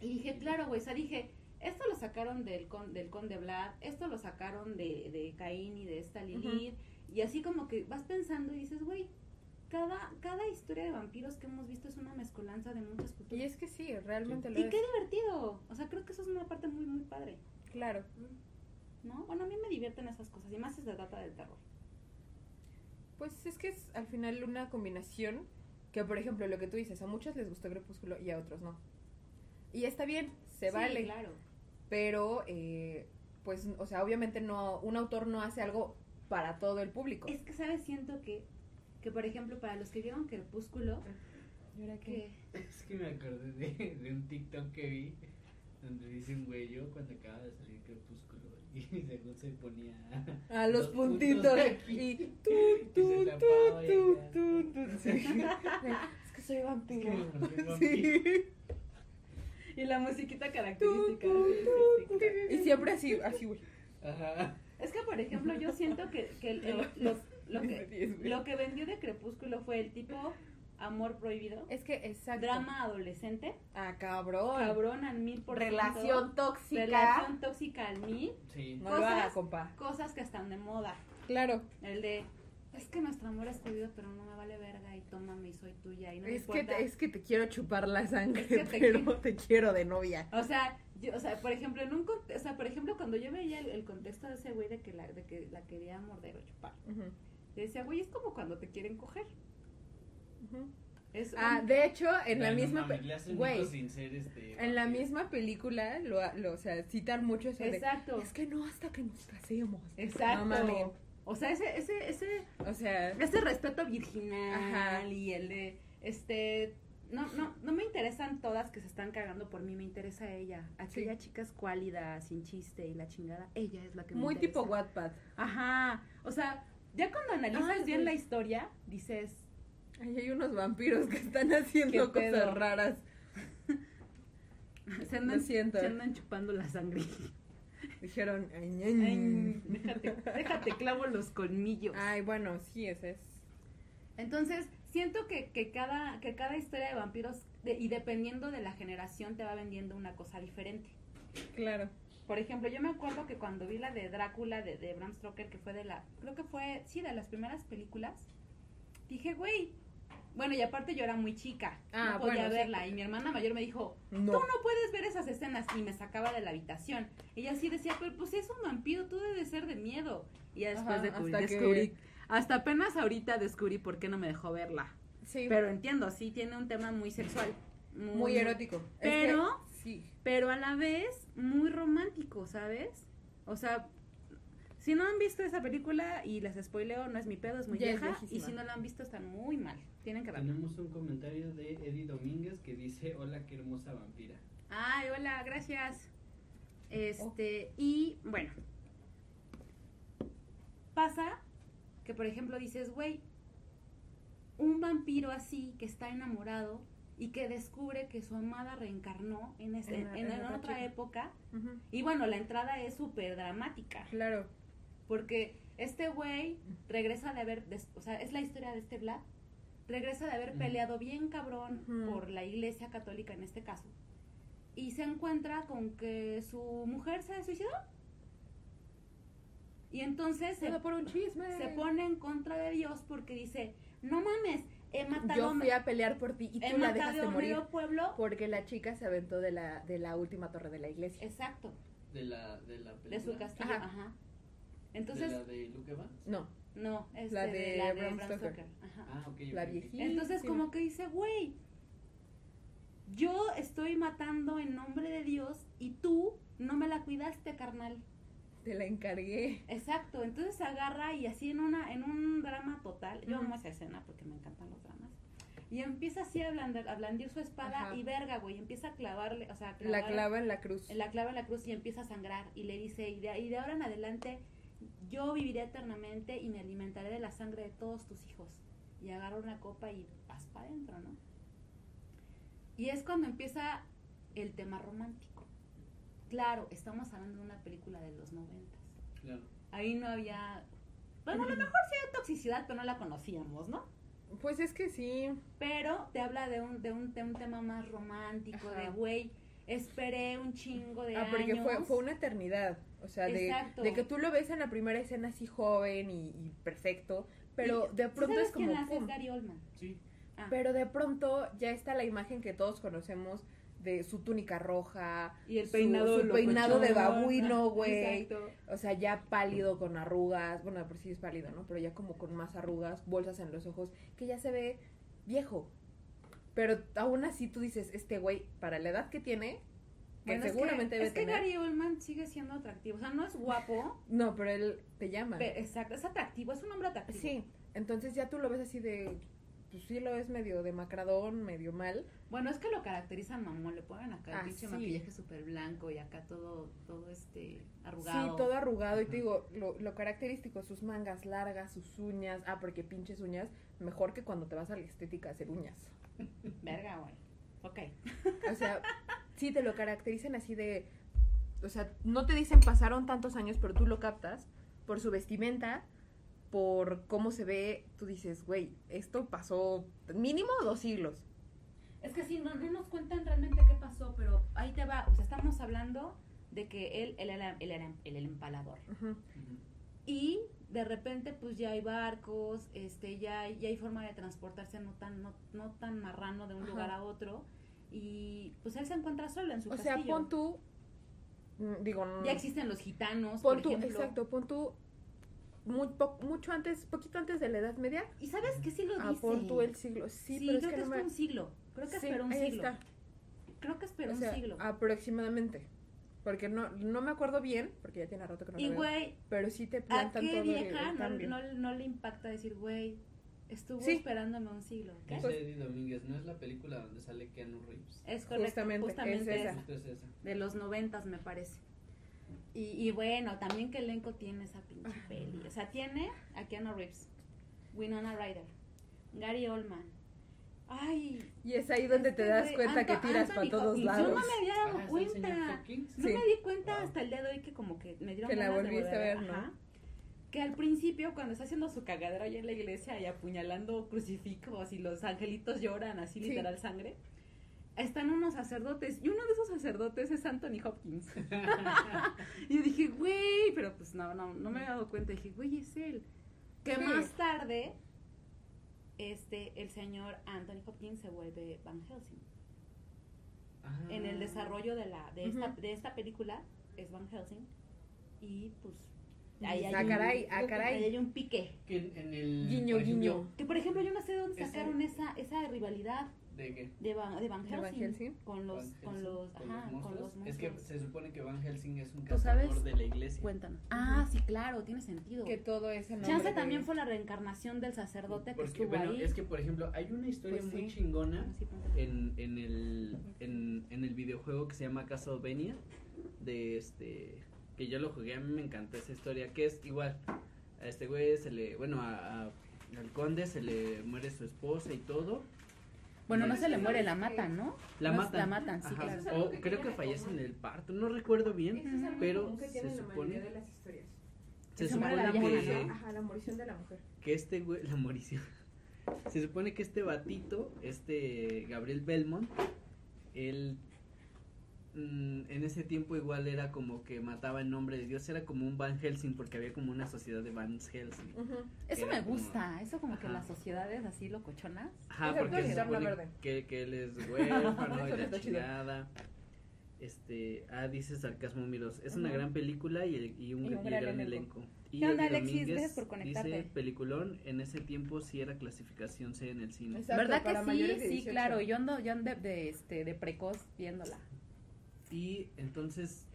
Y dije, claro, güey, o sea, dije, esto lo sacaron del, con, del conde Vlad, esto lo sacaron de, de Caín y de esta Lilith. Y así como que vas pensando y dices, güey, cada, cada historia de vampiros que hemos visto es una mezcolanza de muchas culturas. Y es que sí, realmente lo Y es. qué divertido. O sea, creo que eso es una parte muy, muy padre. Claro. ¿No? Bueno, a mí me divierten esas cosas. Y más si se trata del terror. Pues es que es al final una combinación que, por ejemplo, lo que tú dices, a muchos les gustó Crepúsculo y a otros no. Y está bien, se Sí, vale. claro. Pero, eh, pues, o sea, obviamente no, un autor no hace algo para todo el público. Es que, ¿sabes? Siento que, que, por ejemplo, para los que vieron Crepúsculo, ¿Y ahora qué? Es que me acordé de, de un TikTok que vi donde dice un güey yo cuando acaba de salir Crepúsculo y según se ponía A los, los puntitos. de aquí. y Y tú, se tú, tapaba y tú, acá. tú, tú. Sí. Es que soy Es que vampiro. vampiro. Sí. Y la musiquita característica. Y siempre así, así, güey. Ajá. Es que, por ejemplo, yo siento que, que el- el- los- lo, que, lo que vendió de Crepúsculo fue el tipo amor prohibido, Es que, exacto. drama adolescente, Ah, cabrón. cabrón al mil por ciento, Relación tóxica. relación tóxica al mil, Sí. No lo haga, Cosas- compa. cosas que están de moda. Claro. El de, es que nuestro amor es jodido, pero no me vale verga y tómame y soy tuya y no me Es que, te, es que te quiero chupar la sangre, Es que te pero quiero- te quiero de novia. O sea, yo, o sea, por ejemplo, en un o sea, por ejemplo, cuando yo veía el, el contexto de ese güey de que la, de que la quería morder o chupar, yo decía, güey, es como cuando te quieren coger. Es Ah, un- de hecho, en la misma... Güey, sin ser este. en la misma película, lo, lo, o sea, citan mucho eso de... Exacto. Es que no hasta que nos casemos. Exacto. No. O sea, ese, ese, ese, O sea, ese respeto virginal Ajá. y el de, este, no, no, no me interesan todas que se están cagando por mí, me interesa ella. Aquella chica es cuálida, sin chiste y la chingada, ella es la que me muy interesa. tipo Wattpad. Ajá, o sea, ya cuando analizas Ay, bien güey. la historia, dices, Ahí hay unos vampiros que están haciendo cosas raras. se andan, se andan chupando la sangre. Dijeron, ay, Ay, ña. déjate, déjate clavo los colmillos. Ay, bueno, sí, ese es. Entonces, siento que, que, cada, que cada historia de vampiros, de- y dependiendo de la generación, te va vendiendo una cosa diferente. Claro. Por ejemplo, yo me acuerdo que cuando vi la de Drácula de, de Bram Stoker, que fue de la, creo que fue, sí, de las primeras películas, dije, güey. Bueno, y aparte yo era muy chica, Ah, no podía bueno, verla. Y mi hermana mayor me dijo, No. tú no puedes ver esas escenas. Y me sacaba de la habitación. Ella sí decía, pero pues es un vampiro, tú debes ser de miedo. Y ya después Ajá, descubrí, hasta que- descubrí- hasta apenas ahorita descubrí por qué no me dejó verla. Sí, Pero entiendo, sí tiene un tema muy sexual. muy erótico. Es que- Pero- sí. pero a la vez muy romántico, ¿sabes? O sea, si no han visto esa película y les spoileo, no es mi pedo, es muy Ya es vieja. y si no la han visto, están muy mal. Tienen que verla. Tenemos un comentario de Eddie Domínguez que dice, hola, qué hermosa vampira. Ay, hola, gracias. Este, y bueno. Pasa que, por ejemplo, dices, güey, un vampiro así que está enamorado y que descubre que su amada reencarnó en, ese- En la- en- en en otra chica. época. Y bueno, la entrada es súper dramática. Claro. Porque este güey regresa de haber, des- o sea, es la historia de este Vlad, regresa de haber peleado bien cabrón por la iglesia católica en este caso. Y se encuentra con que su mujer se suicidó. Y entonces se, Todo por un chisme. se pone en contra de Dios porque dice, no mames, he matado, Yo fui a pelear por ti y tú la dejaste a morir. pueblo. Porque la chica se aventó de la, de la última torre de la iglesia. Exacto, De la, de la película. de su castillo. Ajá. Ajá. ¿De Entonces, la de Luke Evans? No, no, es La de, de la de Bram Bram Stoker. Stoker. Ajá. Ah, la viejita. Entonces como que dice, güey, yo estoy matando en nombre de Dios y tú no me la cuidaste, carnal. te la encargué. Exacto, entonces se agarra y así en una en un drama total, yo amo esa escena porque me encantan los dramas. Y empieza así a blandir, a blandir su espada Ajá. y verga, güey, empieza a clavarle, o sea, a La clava en la cruz. en la clava en la cruz y empieza a sangrar y le dice, y de, y de ahora en adelante yo viviré eternamente y me alimentaré de la sangre de todos tus hijos. Y agarra una copa y vas para adentro, ¿no? Y es cuando empieza el tema romántico. Claro, estamos hablando de una película de los noventas. Claro. Ahí no había... Bueno, a lo mejor sí había toxicidad, pero no la conocíamos, ¿no? Pues es que sí. Pero te habla de un, de un, de un tema más romántico, Ajá. de, güey, esperé un chingo de Ah, años. porque fue, fue una eternidad. O sea, de, Exacto. de que tú lo ves en la primera escena así joven y, y perfecto, pero Y- de ¿sí pronto sabes es como... quién hace? Gary Oldman. Sí. Ah, Pero de pronto ya está la imagen que todos conocemos de su túnica roja, y el su- peinado su peinado de babuino, güey. Exacto. O sea, ya pálido con arrugas, bueno, por sí es pálido, ¿no? Pero ya como con más arrugas, bolsas en los ojos, que ya se ve viejo. Pero aún así tú dices, este güey, para la edad que tiene, que Bueno, es seguramente que, debe es que. Gary Oldman sigue siendo atractivo. O sea, no es guapo, No, pero él te llama. pero exacto, es atractivo, es un hombre atractivo. Sí, entonces ya tú lo ves así de, pues sí lo ves medio demacradón, medio mal. Bueno, es que lo caracterizan mamón, le ponen acá el Ah, pinche sí. maquillaje súper blanco y acá todo, todo este arrugado. Sí, todo arrugado y te digo, lo, lo característico, sus mangas largas, sus uñas, ah, porque pinches uñas, mejor que cuando te vas a la estética a hacer uñas. Verga, güey. Ok. O sea, sí te lo caracterizan así de, o sea, no te dicen pasaron tantos años, pero tú lo captas por su vestimenta, por cómo se ve, tú dices, güey, esto pasó mínimo dos siglos. Es que sí, no, no nos cuentan realmente qué pasó, pero ahí te va. O sea, estamos hablando de que él, él era, él era el, empalador. Ujú. Ujú. Y de repente, pues ya hay barcos, este, ya hay, ya hay forma de transportarse no tan, no, no tan marrano de un Ajá. lugar a otro. Y pues él se encuentra solo en su O sea, castillo. pon tú, mm, digo, Ya existen los gitanos, pon por tú, ejemplo. exacto, pon tú muy po- mucho antes, poquito antes de la Edad Media, Y sabes que sí lo ah, dice. pon tú el siglo, sí, Sí, pero creo es que, que, no es un siglo. Creo que Sí, esperó un ahí siglo. está. Creo que esperó O sea, un siglo. aproximadamente. Porque no, no me acuerdo bien, porque ya tiene rato que no y la veo. güey, Pero sí te ¿a plantan qué todo el- vieja el no, cambio. no, no le impacta decir, güey, estuvo Sí. esperándome un siglo? ¿qué? Dice Eddie Domínguez, ¿no es la película donde sale Keanu Reeves? Es correcto, Justamente, justamente, es esa. esa. Justo es esa. de los noventas me parece. Y, y bueno, también que elenco tiene esa pinche peli. O sea, tiene a Keanu Reeves, Winona Ryder, Gary Oldman. Ay, Y es ahí donde te este das cuenta que Anto- tiras Anthony para todos lados. Yo no me había dado Ah, ¿está el señor cuenta. No Sí. me di cuenta Wow. hasta el día de hoy que como que me dieron Que la ganas de volviste a ver, ¿no? ajá. Que al principio, cuando está haciendo su cagadero allá en la iglesia y apuñalando crucifijos y los angelitos lloran así Sí. literal sangre, están unos sacerdotes y uno de esos sacerdotes es Anthony Hopkins. y yo dije, güey, pero pues no, no, no me había dado cuenta. Dije, güey, es él. Que Sí. más tarde este, el señor Anthony Hopkins se vuelve Van Helsing. Ah. En el desarrollo de la de esta de esta película es Van Helsing y pues Ah, hay caray, un, ah, caray. ahí hay un pique. Que en, en el. Guiño, por ejemplo, guiño. Que por ejemplo yo no sé de dónde Ese- sacaron esa esa rivalidad ¿De qué? de Van, de Van ¿De Helsing, Van Helsing? con los Van con Helsing, los con ajá, con monstruos. los Es que monstruos. se supone que Van Helsing es un cazador de la iglesia. Cuéntanos. Ah, sí, claro, tiene sentido. Que todo ese nombre Chance también fue la reencarnación del sacerdote que Porque, estuvo bueno, ahí. es que por ejemplo, hay una historia Pues muy sí. chingona Ah, sí, en, en el en, en el videojuego que se llama Castlevania de este que yo lo jugué a mí me encantó esa historia que es igual a este güey se le bueno a, a- al conde se le muere su esposa y todo Bueno, no se le muere, la matan, ¿no? la No, matan La matan, sí, Ajá, claro. Es o que creo que fallece en el parto no recuerdo bien Eso es algo pero que se supone mayoría de las historias. se se muere la supone la morición de la mujer. que este güey, la morición. Se supone que este batito, este Gabriel Belmont, él mm, en ese tiempo igual era como que mataba en nombre de Dios, era como un Van Helsing porque había como una sociedad de Van Helsing. Eso me como- gusta, eso como que Ajá. las sociedades así locochonas. Ajá, Excepto porque se que, que él es huérfano y la chingada. Este, ah, dice Sarcasmo Miros, es una gran película y, el- y un, Y un y gran gran elenco. elenco. Y ¿Qué onda, Alexis? Gracias por conectarte. Dice, peliculón, en ese tiempo sí era clasificación C en el cine. Exacto, ¿Verdad que sí? Sí, 18. claro. Yo ando, yo ando de, de, este, de precoz viéndola. Y entonces,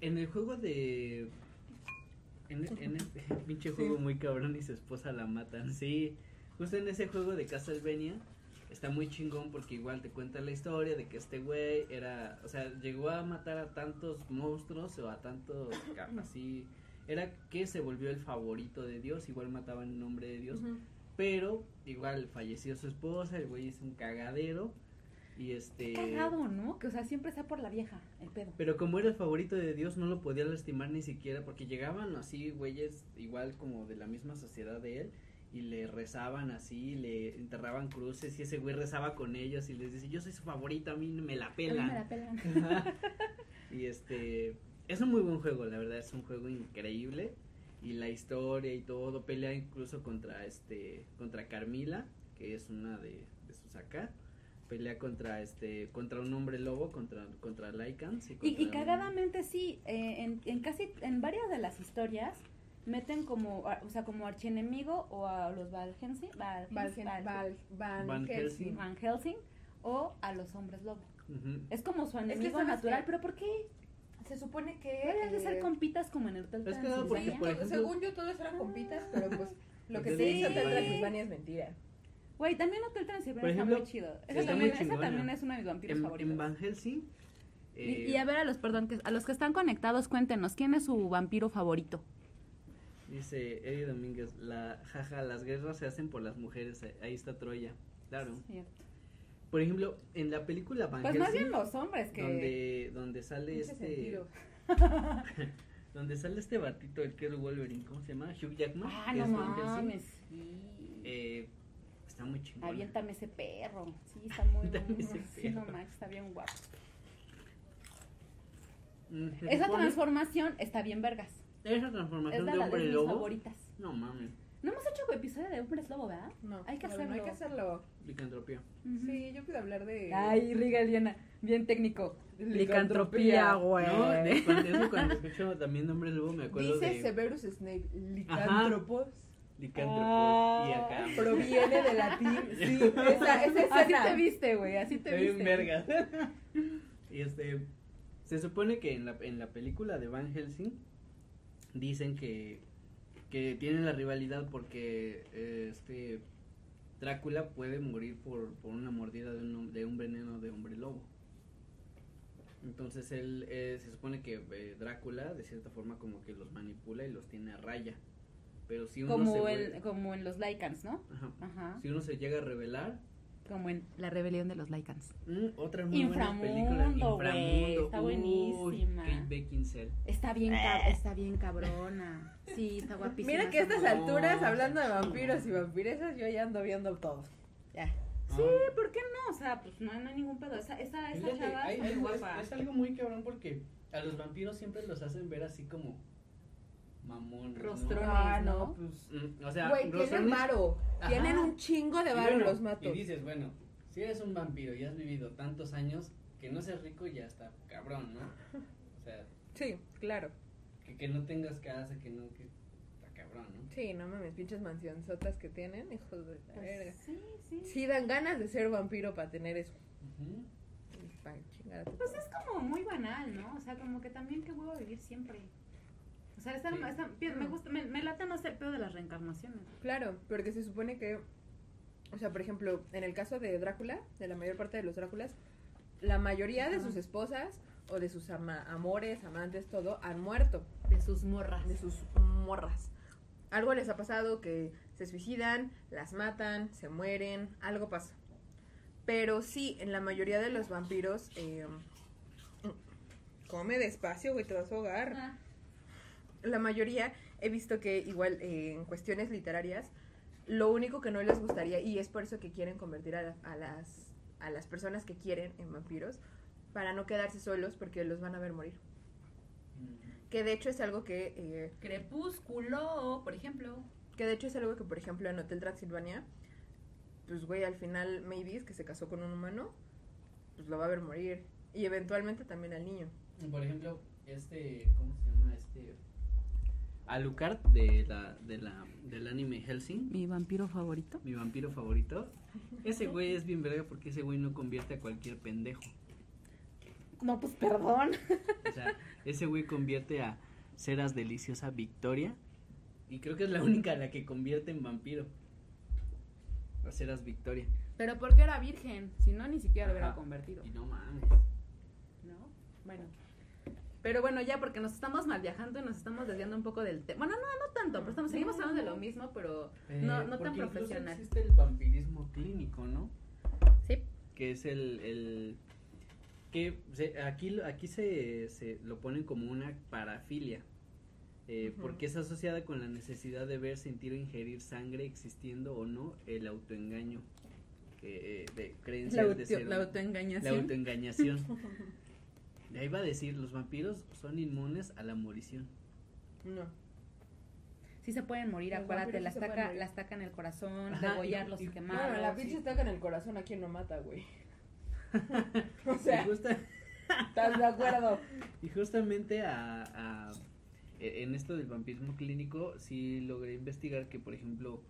en el juego de. En, en este pinche juego Sí. muy cabrón y su esposa la matan. Sí, justo en ese juego de Castlevania está muy chingón porque igual te cuenta la historia de que este güey era. O sea, llegó a matar a tantos monstruos o a tantos. así. Era que se volvió el favorito de Dios, igual mataba en nombre de Dios. Pero igual falleció su esposa, el güey hizo un cagadero. Y este. Cagado, ¿no? Que o sea, siempre está por la vieja, el pedo. Pero como era el favorito de Dios, no lo podía lastimar ni siquiera, porque llegaban así güeyes igual como de la misma sociedad de él, y le rezaban así, le enterraban cruces, y ese güey rezaba con ellos y les dice, yo soy su favorito, a mí me la A mí me pelan. la pelan. Ajá. y este, es un muy buen juego, la verdad, es un juego increíble, y la historia y todo, pelea incluso contra este, contra Carmila, que es una de, de sus acá. Pelea contra este contra un hombre lobo contra contra Lycans y, Y, contra y un- cagadamente sí, eh, en, en casi, en varias de las historias meten como, a- o sea, como archienemigo o a los Val Helsing, Val, Val- Val- Val- Van, Van Helsing. Helsing. Van Helsing o a los hombres lobo. Ujú. Es como su que, enemigo ¿sabes natural, qué? pero ¿por qué? Se supone que. Deberían de ser eh, compitas como en el Hotel Es que no, porque, Transilvania. por ejemplo- Según yo, todos eran compitas, pero pues lo que Sí. se dice Hotel es mentira. Güey, también Hotel Transilvania está muy chido. Esa, está también, muy esa chingona. también es uno de mis vampiros En, favoritos. en Van Helsing Y- eh, y, a ver a los, perdón, que, a los que están conectados, cuéntenos, ¿quién es su vampiro favorito? dice Eddie Domínguez, la jaja, las guerras se hacen por las mujeres, ahí- ahí está Troya. Claro. Cierto. Por ejemplo, en la película Van Pues más Helsing, bien los hombres que... donde donde sale este donde sale este batito el que es Wolverine, ¿cómo se llama? Hugh Jackman. Ah, no mames, sí. Eh, está muy chingón. Aviéntame ese perro. Sí, está muy bueno. Sí, no manches, está bien guapo. Mm, se Esa supone- transformación está bien vergas. esa Es transformación de, de la, hombre de mis lobo. favoritas. No mames, No hemos hecho episodio de hombres lobo, ¿verdad? No, Hay que hacerlo. Hay que hacerlo. licantropía. Sí, yo puedo hablar de. Ay, Rigaliana, bien técnico. Licantropía, güey. No, de- cuando, eso cuando escucho también nombre lobo me acuerdo Dice de Severus Snape, licántropos. Licántropo Ah. y acá. Proviene del latín. Sí, esa, esa Así te viste, güey, así te Estoy viste. verga. y este se supone que en la, en la película de Van Helsing dicen que que tienen la rivalidad porque eh, este Drácula puede morir por, por una mordida de un, de un veneno de hombre lobo. Entonces él eh, se supone que eh, Drácula de cierta forma como que los manipula y los tiene a raya. Pero si uno se Como, el, como en los Lycans, ¿no? Ajá. Ajá. Si uno se llega a revelar, Como en La rebelión de los Lycans. Mm, otra muy buena película. Inframundo, está Uy, buenísima. Kate Beckinsale. Está bien, cab- está bien cabrona. Sí, está guapísima. Mira que a estas alturas, hablando de vampiros y vampiresas, yo ya ando viendo todo. Ya. Sí, ¿por qué no? O sea, pues no, no hay ningún pedo. Esa, esa, esa chava es, guapa. es algo muy cabrón porque a los vampiros siempre los hacen ver así como mamón. ¿no? Rostrones, Ah, ¿no? no, pues. Mm, O sea, Güey, tienen varo. Ajá. Tienen un chingo de Y varo bueno, los matos. Y dices, bueno, si eres un vampiro y has vivido tantos años, que no seas rico ya está cabrón, ¿no? O sea, Sí, claro. que, que no tengas casa, que no, que está cabrón, ¿no? Sí, no mames, pinches mansionzotas que tienen, hijos de la verga. Pues, sí, sí. Sí, dan ganas de ser vampiro para tener eso. Ujú. Para chingar a tu Pues es como muy banal, ¿no? O sea, como que también que huevo vivir siempre. O sea, esta- Sí. esta- me gusta, me, me late más el pedo de las reencarnaciones. Claro, porque se supone que, o sea, por ejemplo, en el caso de Drácula, de la mayor parte de los Dráculas, la mayoría de sus esposas o de sus ama- amores, amantes, todo, han muerto. De sus morras. de sus morras. Algo les ha pasado que se suicidan, las matan, se mueren, algo pasa. Pero sí, en la mayoría de los vampiros, eh, come despacio, güey, te vas a ahogar. Ah, La mayoría he visto que igual eh, en cuestiones literarias, lo único que no les gustaría, y es por eso que quieren convertir a, la- a las, a las personas que quieren en vampiros, para no quedarse solos porque los van a ver morir. Mm. Que de hecho es algo que... eh, Crepúsculo, por ejemplo. Que de hecho es algo que, por ejemplo, en Hotel Transilvania, pues, güey, al final Mavis, que se casó con un humano, pues lo va a ver morir. Y eventualmente también al niño. Por ejemplo, este, ¿cómo se llama? Este... Alucard de la, de la, del anime Helsing, Mi vampiro favorito. mi vampiro favorito. Ese güey es bien verga porque ese güey no convierte a cualquier pendejo. No, pues perdón. O sea, ese güey convierte a Ceras Deliciosa Victoria. Y creo que es la única a la que convierte en vampiro. A Ceras Victoria. Pero porque era virgen, si no ni siquiera lo hubiera convertido. Y no mames. ¿No? Bueno. Pero bueno, ya porque nos estamos mal viajando y nos estamos desviando un poco del tema. Bueno, no, no tanto, pero estamos, seguimos hablando de lo mismo, pero no, no tan Eh, profesional. existe el vampirismo clínico, ¿no? Sí. Que es el. el que se- aquí, lo- aquí se, se lo ponen como una parafilia. eh. Porque es asociada con la necesidad de ver, sentir o ingerir sangre, existiendo o no el autoengaño. Que, eh, de La, creencias de auto- ser la autoengañación. la autoengañación. Ahí va a decir, los vampiros son inmunes a la morición. No. Sí se pueden morir, Los acuérdate, vampiros la sí se pueden estaca, morir. la estaca en el corazón, Ajá, degollarlos y- y, y- quemarlos. Bueno, la sí. pinche estaca en el corazón a quien no mata, güey. o sea, justa- ¿estás de acuerdo? y justamente a, a- e- en esto del vampirismo clínico, sí logré investigar que, por ejemplo,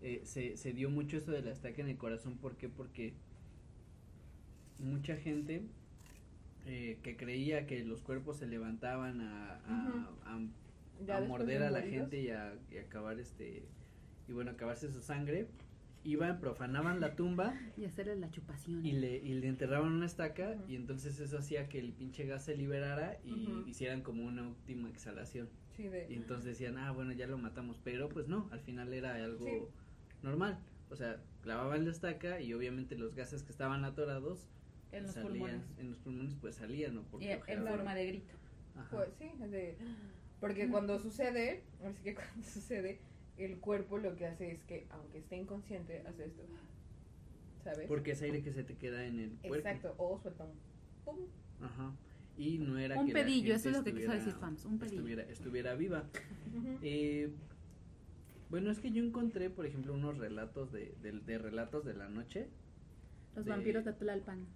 eh, se, se dio mucho eso de la estaca en el corazón. ¿Por qué? Porque mucha gente eh, que creía que los cuerpos se levantaban a, morder de a la gente y a, y acabar este y bueno acabarse su sangre iban profanaban la tumba Y hacerles la chupación. y le, y le enterraban una estaca y entonces eso hacía que el pinche gas se liberara y hicieran como una última exhalación. Sí, de... y entonces decían ah bueno ya lo matamos pero pues no al final era algo Sí. normal. O sea clavaban la estaca y obviamente los gases que estaban atorados en los salían pulmones. en los pulmones pues salían no porque en, forma de grito. Ajá. Pues sí, es de... Porque cuando sucede, así que cuando sucede, el cuerpo lo que hace es que, aunque esté inconsciente, hace esto. ¿Sabes? porque es aire que se te queda en el cuerpo Exacto, o suelta un pum. Ajá. Y no era Un que pedillo, eso es lo que quiso decir Fams, un pedillo. Estuviera, estuviera viva. Eh, bueno, es que yo encontré, por ejemplo, unos relatos de, de, de relatos de la noche. Los de- vampiros de Tlalpan.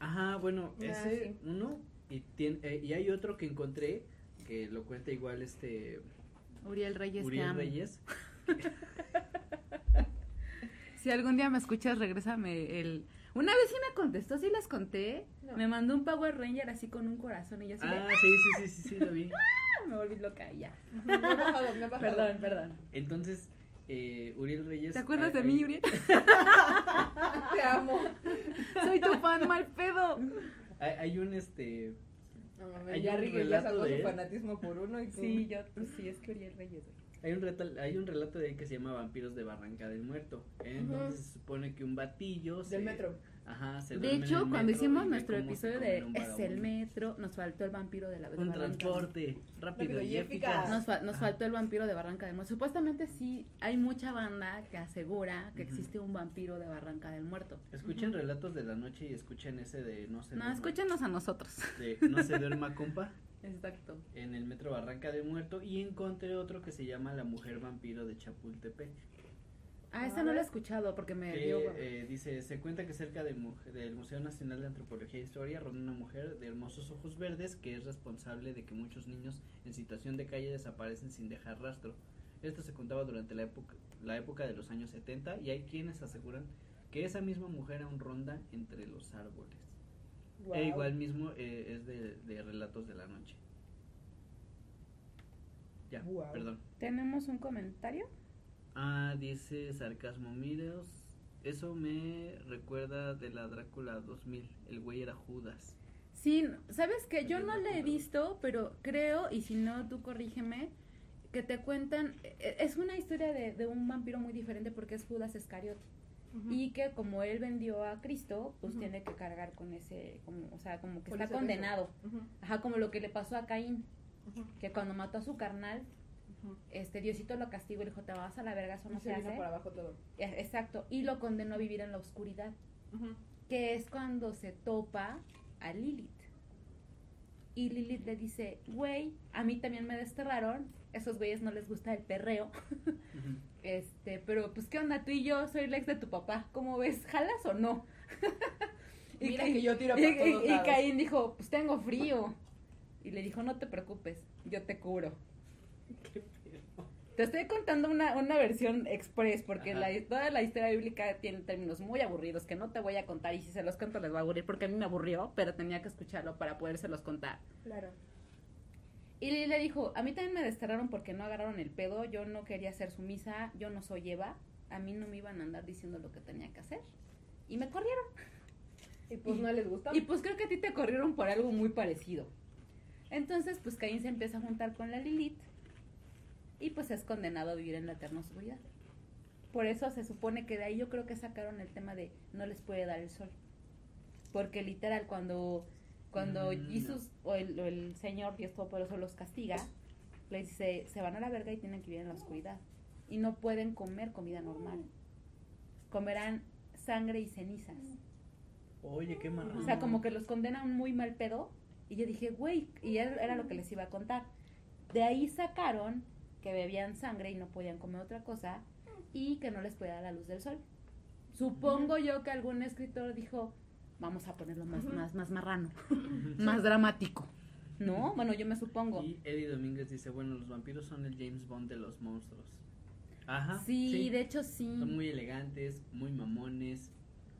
Ajá, bueno, Ah, ese sí. uno y, tiene, eh, y hay otro que encontré que lo cuenta igual este Uriel Reyes, Uriel. Reyes. Si algún día me escuchas, regrésame el... Una vez sí me contestó, sí les conté. No. Me mandó un Power Ranger así con un corazón y yo así de, Ah, sí, sí, sí, sí, sí, lo vi. "Ah", me volví loca y ya. Me ha bajado, me ha bajado. Perdón, perdón. Entonces, eh, Uriel Reyes. ¿Te acuerdas de mí, Uriel? Te amo. Soy tu fan mal pedo. Hay, hay un este. No mames, Hay ya un Ricky ya sacó su él. fanatismo por uno y tú. Sí, yo, pues sí, es que Uriel Reyes. Hay un, relato, hay un relato de ahí que se llama Vampiros de Barranca del Muerto. Entonces se supone que un batillo. se- Del metro. Ajá, se De hecho, el cuando metro hicimos nuestro episodio de Es el metro, nos faltó el vampiro de la de Un Barranca. transporte rápido, Rápido y eficaz. Nos, fa- nos faltó el vampiro de Barranca del Muerto. Supuestamente sí hay mucha banda que asegura que Ujú. existe un vampiro de Barranca del Muerto. Escuchen relatos de la noche y escuchen ese de no se No, duerma- escúchenos a nosotros. de no se duerma compa. Exacto. en el metro Barranca de Muerto y encontré otro que se llama La Mujer Vampiro de Chapultepec. Ah, esa no la he escuchado porque me que, dio... eh, dice, se cuenta que cerca de del Museo Nacional de Antropología e Historia ronda una mujer de hermosos ojos verdes que es responsable de que muchos niños en situación de calle desaparecen sin dejar rastro. Esto se contaba durante la época, la época de los años 70 y hay quienes aseguran que esa misma mujer aún ronda entre los árboles. E igual mismo eh, es de, de Relatos de la Noche. Ya, perdón. ¿Tenemos un comentario? Ah, dice Sarcasmo Mireos. Eso me recuerda de la Drácula 2000. El güey era Judas. Sí, ¿sabes que Yo no la he visto, pero creo, y si no, tú corrígeme, que te cuentan... e- Es una historia de, de un vampiro muy diferente porque es Judas Iscariote. Ujú. Y que como él vendió a Cristo, pues tiene que cargar con ese... Como, o sea, como que está condenado. Ajá, como lo que le pasó a Caín, que cuando mató a su carnal, este Diosito lo castigó y le dijo, te vas a la verga, eso no Y se se hace. por abajo todo. Exacto, y lo condenó a vivir en la oscuridad, que es cuando se topa a Lilith. Y Lilith le dice, güey, a mí también me desterraron, esos güeyes no les gusta el perreo, este, pero pues qué onda, tú y yo soy el ex de tu papá, ¿cómo ves? ¿Jalas o no? Mira Caín- que yo tiro y, todos y- y. Caín dijo, pues tengo frío. Y le dijo, no te preocupes, yo te cubro. Qué. Te estoy contando una, una versión express porque la, toda la historia bíblica tiene términos muy aburridos que no te voy a contar y si se los cuento les va a aburrir porque a mí me aburrió, pero tenía que escucharlo para podérselos contar. Claro. Y le dijo, a mí también me desterraron porque no agarraron el pedo, yo no quería ser sumisa, yo no soy Eva, a mí no me iban a andar diciendo lo que tenía que hacer. Y me corrieron. Y pues no les gustó. Y pues creo que a ti te corrieron por algo muy parecido. Entonces, pues Caín se empieza a juntar con la Lilith y pues es condenado a vivir en la eterna oscuridad. Por eso se supone que de ahí yo creo que sacaron el tema de no les puede dar el sol. Porque literal cuando cuando Mm, Jesús o el, o el Señor Dios Todopoderoso los castiga, les dice, se van a la verga y tienen que vivir en la oscuridad. Y no pueden comer comida normal. Comerán sangre y cenizas. Oye, qué marrano. O sea, como que los condena a un muy mal pedo. Y yo dije, güey, y era lo que les iba a contar. De ahí sacaron que bebían sangre y no podían comer otra cosa y que no les podía dar la luz del sol. Supongo yo que algún escritor dijo, vamos a ponerlo más, más, más marrano, más dramático. ¿No? Bueno, yo me supongo. Y Eddie Domínguez dice, bueno, los vampiros son el James Bond de los monstruos. Ajá. Sí, de hecho sí. Son muy elegantes, muy mamones.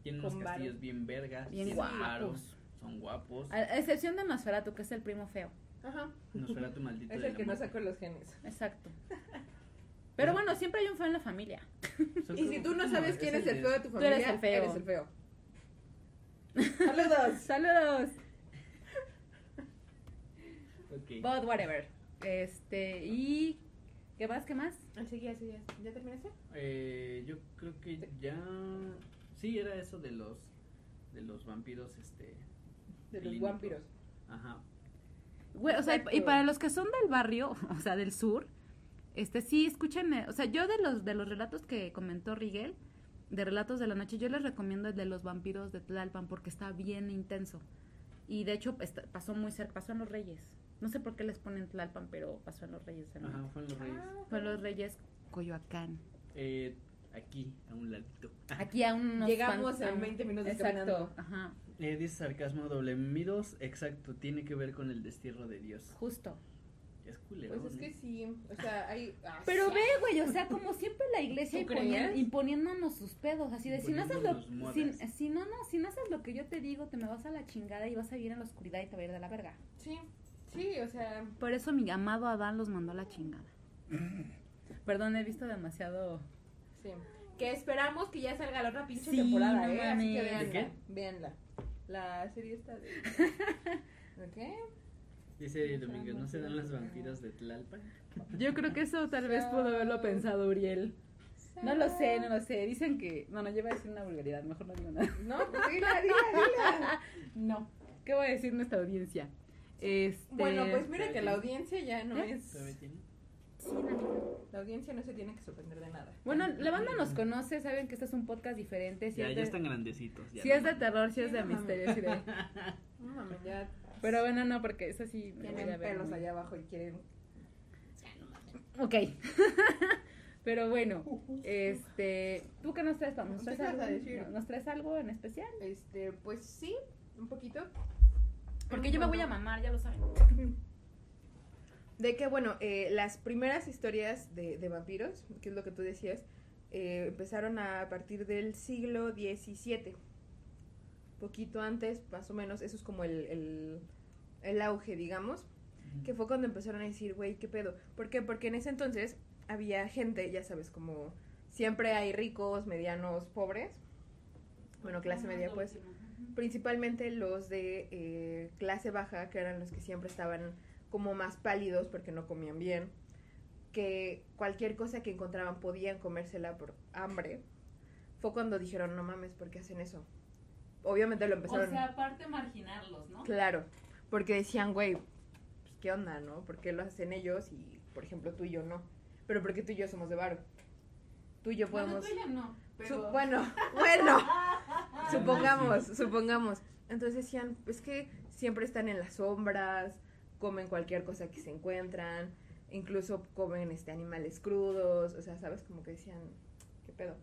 Tienen Con unos varo. castillos bien vergas. Bien guapos. Son guapos. A excepción de Nosferatu, que es el primo feo. Ajá. Nosferatu maldito Es el que no sacó los genes. Exacto. Pero bueno, siempre hay un feo en la familia. Y si tú no sabes quién es el feo de tu Tú familia, eres el feo. eres el feo. Saludos. ¡Saludos! Ok. But whatever. Este, y. ¿Qué más? ¿Qué más? Así ya, así ya. ¿Ya terminaste? Eh, yo creo que ya... Sí, era eso de los... De los vampiros, este... De los vampiros. Ajá. Güey, o sea, y, para los que son del barrio, o sea, del sur, este, sí, escúchenme. O sea, yo de los, de los relatos que comentó Rigel, de relatos de la noche, yo les recomiendo el de los vampiros de Tlalpan porque está bien intenso. Y de hecho, está- pasó muy cerca, pasó en Los Reyes. No sé por qué les ponen Tlalpan, pero pasó en Los Reyes. en- Ajá, fueron los reyes. Ah. Fue en Los Reyes, Coyoacán. Eh, aquí, a un ladito. Aquí a unos Llegamos cuantos- en 20 minutos Exacto, caminando. ajá, Eh, dice sarcasmo doble miros, exacto, tiene que ver con el destierro de Dios. justo. Es culero. Pues es que sí. O sea, hay. ah, Pero sí. ve, güey, o sea, como siempre la iglesia ¿Tú imponía- crees? imponiéndonos sus pedos, así de si no haces lo si, si no, no, si no haces lo que yo te digo, te me vas a la chingada y vas a vivir en la oscuridad y te va a ir de la verga. Sí. Sí, o sea. Por eso mi amado Adán los mandó a la chingada. Perdón, he visto demasiado. Sí. Que esperamos que ya salga la otra pinche Sí, temporada, no ¿eh? Así que véanla. ¿De qué? Véanla. La serie esta de. ¿De qué? Dice Domínguez, ¿no se dan las vampiras de Tlalpan? Yo creo que eso tal vez pudo haberlo pensado Uriel. No lo sé, no lo sé. Dicen que. No, no, yo iba a decir una vulgaridad, mejor no digo nada. No, pues dila, dila, dila. No. ¿Qué va a decir nuestra audiencia? Este... Bueno, pues mira que la audiencia ya no ¿Eh? es. Sí, Nanita. La audiencia no se tiene que sorprender de nada. Bueno, la banda nos conoce, saben que este es un podcast diferente. Si Ya, es ya de, están grandecitos. ya si es de terror, si es de no misterio, sí de... No mames, ya Pero bueno, no, porque eso sí me voy a tienen ver pelos allá abajo y quieren. Ok. Pero bueno, este, ¿tú qué nos traes? ¿Nos ¿Qué traes, te vas algo, a decir? ¿Nos traes algo en especial? Este, pues sí, un poquito. Porque yo me voy a mamar, ya lo saben. De que, bueno, eh, las primeras historias de, de vampiros, que es lo que tú decías, eh, empezaron a partir del siglo XVII. Poquito antes, más o menos, eso es como el, el, el auge, digamos, que fue cuando empezaron a decir, güey, ¿qué pedo? ¿Por qué? Porque en ese entonces había gente, ya sabes, como siempre hay ricos, medianos, pobres. Bueno, clase media, pues. Principalmente los de eh, clase baja, que eran los que siempre estaban como más pálidos porque no comían bien. Que cualquier cosa que encontraban podían comérsela por hambre. Fue cuando dijeron, no mames, ¿por qué hacen eso? Obviamente lo O empezaron... sea, aparte marginarlos, ¿no? Claro, porque decían, güey, pues, ¿qué onda, no? ¿Por qué lo hacen ellos y, por ejemplo, tú y yo no? Pero porque tú y yo somos de varo. Tú y yo Bueno, podemos... tú ya no, Su- pero... bueno, bueno, supongamos, supongamos. Entonces decían, es que siempre están en las sombras, comen cualquier cosa que se encuentran, incluso comen este animales crudos, o sea, sabes, como que decían, ¿qué pedo?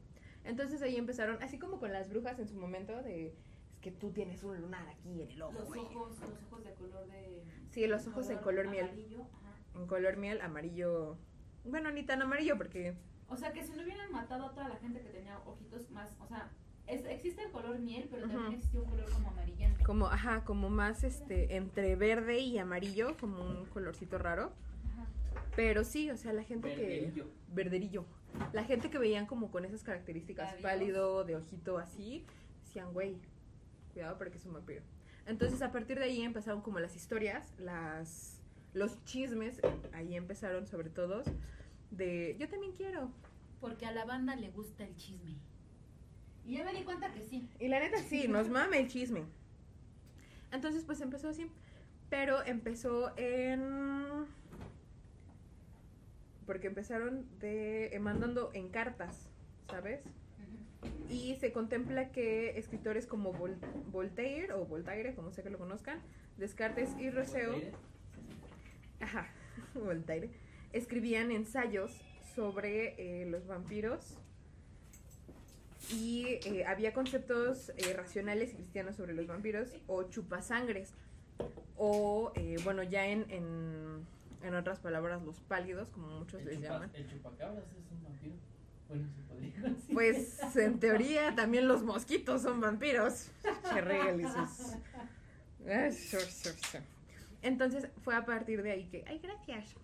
Entonces ahí empezaron, así como con las brujas en su momento, de es que tú tienes un lunar aquí en el ojo, Los güey". ojos, los ojos de color de... Sí, los ojos en color miel. amarillo, ajá. En color miel, amarillo, bueno, ni tan amarillo porque O sea, que si no hubieran matado a toda la gente que tenía ojitos más, o sea, es- existe el color miel, pero también Ujú. existe un color como amarillento. como, ajá, como más este, entre verde y amarillo, como un colorcito raro. Ajá. Pero sí, o sea, la gente que... Verderillo. Verderillo. La gente que veían como con esas características, Labios. pálido, de ojito así, decían, güey, cuidado porque es un vampiro. Entonces, a partir de ahí empezaron como las historias, las los chismes, ahí empezaron sobre todo, de yo también quiero. Porque a la banda le gusta el chisme. Y ya me di cuenta que sí. Y la neta sí, nos mame el chisme. Entonces, pues empezó así. Pero empezó en. Porque empezaron de eh, mandando en cartas, ¿sabes? Y se contempla que escritores como Vol- Voltaire o Voltaire, como sea que lo conozcan, Descartes y Rousseau, ajá, Voltaire, escribían ensayos sobre eh, los vampiros y eh, había conceptos eh, racionales y cristianos sobre los vampiros o chupasangres o eh, bueno ya en, en, en otras palabras los pálidos como muchos El les chupa- llaman El chupacabras es un vampiro. Bueno, se podría decir. pues en teoría también los mosquitos son vampiros. Ah, sure, sure, sure. entonces fue a partir de ahí que ay gracias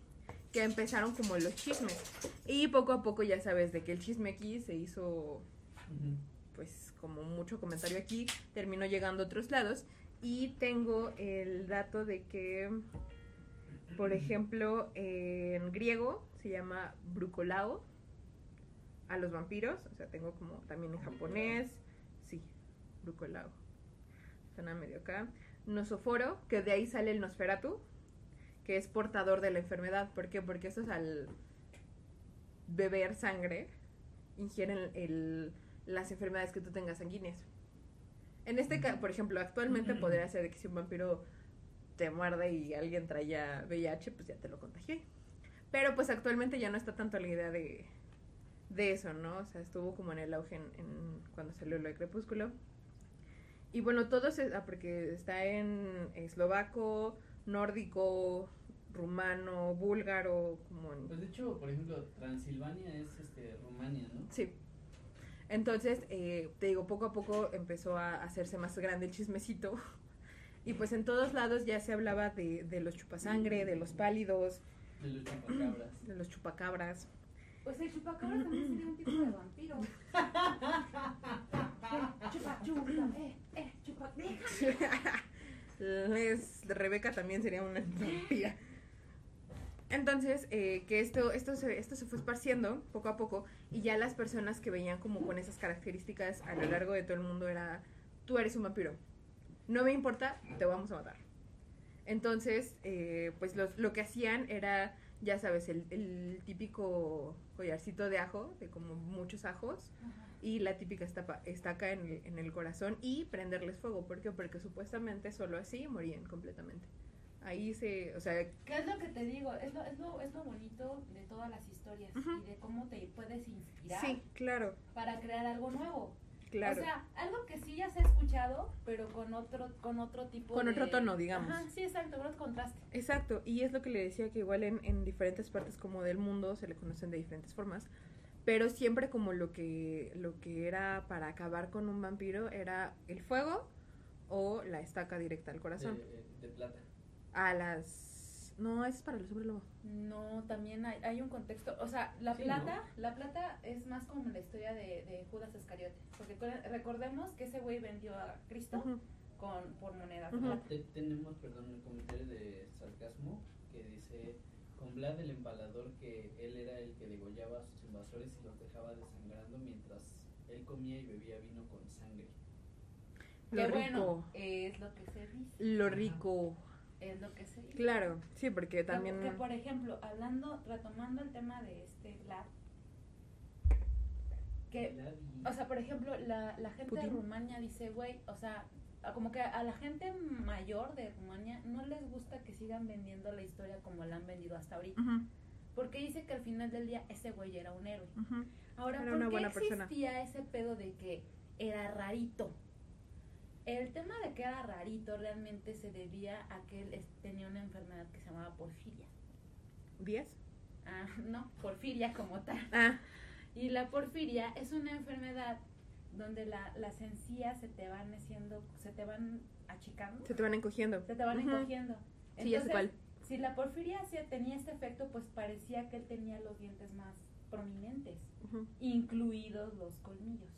que empezaron como los chismes y poco a poco ya sabes de que el chisme aquí se hizo. Pues como mucho comentario aquí, terminó llegando a otros lados y tengo el dato de que, por ejemplo, en griego se llama brucolao a los vampiros, o sea, tengo como también en japonés, sí, brucolao, suena medio acá, nosoforo, que de ahí sale el nosferatu, que es portador de la enfermedad, ¿por qué? Porque eso es al beber sangre, ingieren el, las enfermedades que tú tengas sanguíneas. En este caso, por ejemplo, actualmente podría ser que si un vampiro te muerde y alguien traía VIH, pues ya te lo contagié. Pero pues actualmente ya no está tanto la idea de, de eso, ¿no? O sea, estuvo como en el auge en, en- cuando salió lo de Crepúsculo. Y bueno, todo se, ah, porque está en eslovaco, nórdico, rumano, búlgaro, como en Pues de hecho, por ejemplo, Transilvania es este Rumania, ¿no? Sí. Entonces, eh, te digo, poco a poco empezó a hacerse más grande el chismecito. Y pues en todos lados ya se hablaba de, de los chupasangre, de los pálidos, De los chupacabras. de los chupacabras. Pues el chupacabra también sería un tipo de vampiro. Eh, chupa, chupa, eh, eh, chupa, deja. Les- Rebeca también sería una vampira. Entonces, eh, que esto, esto, se, esto se fue esparciendo poco a poco y ya las personas que veían como con esas características a lo largo de todo el mundo era, tú eres un vampiro, no me importa, te vamos a matar. Entonces, eh, pues los- lo que hacían era ya sabes, el, el típico collarcito de ajo, de como muchos ajos, Ajá. y la típica estapa- estaca en el, en el corazón y prenderles fuego. ¿Por qué? Porque supuestamente solo así morían completamente. Ahí se, o sea, ¿Qué es lo que te digo? Es lo, es lo, es lo bonito de todas las historias y de cómo te puedes inspirar sí, claro, para crear algo nuevo. claro. O sea, algo que sí ya se ha escuchado, pero con otro, con otro tipo Con de... otro tono, digamos. Ajá, sí, exacto, con otro contraste. Exacto, y es lo que le decía que igual en, en diferentes partes como del mundo se le conocen de diferentes formas, pero siempre como lo que lo que era para acabar con un vampiro era el fuego o la estaca directa al corazón. De, de plata. A las no, es para el hombre lobo. No, también hay, hay un contexto, o sea, la Sí, plata, la plata es más como la historia de, de Judas Iscariote, porque recordemos que ese güey vendió a Cristo con por plata. Te- tenemos, perdón, un comentario de sarcasmo que dice, con Vlad el empalador que él era el que degollaba a sus invasores y los dejaba desangrando mientras él comía y bebía vino con sangre. Lo que rico, bueno, es lo que se dice, lo rico. Es lo que se dice. Claro, sí, porque Que- también Que, por ejemplo, hablando, retomando el tema de este Vlad, que, o sea, por ejemplo, la, la gente de. Rumania dice, güey, o sea, a- como que a la gente mayor de Rumania no les gusta que sigan vendiendo la historia como la han vendido hasta ahorita. Porque dice que al final del día ese güey era un héroe. Ahora, Era ¿por una qué buena persona. existía ese pedo de que era rarito? El tema de que era rarito realmente se debía a que él tenía una enfermedad que se llamaba porfiria. ¿Diez? Ah, no, porfiria como tal. Ah, Y la porfiria es una enfermedad donde la, las encías se te van haciendo, se te van achicando, se te van encogiendo. se te van encogiendo. Sí, ya sé cuál. si la porfiria tenía este efecto, pues parecía que él tenía los dientes más prominentes, incluidos los colmillos.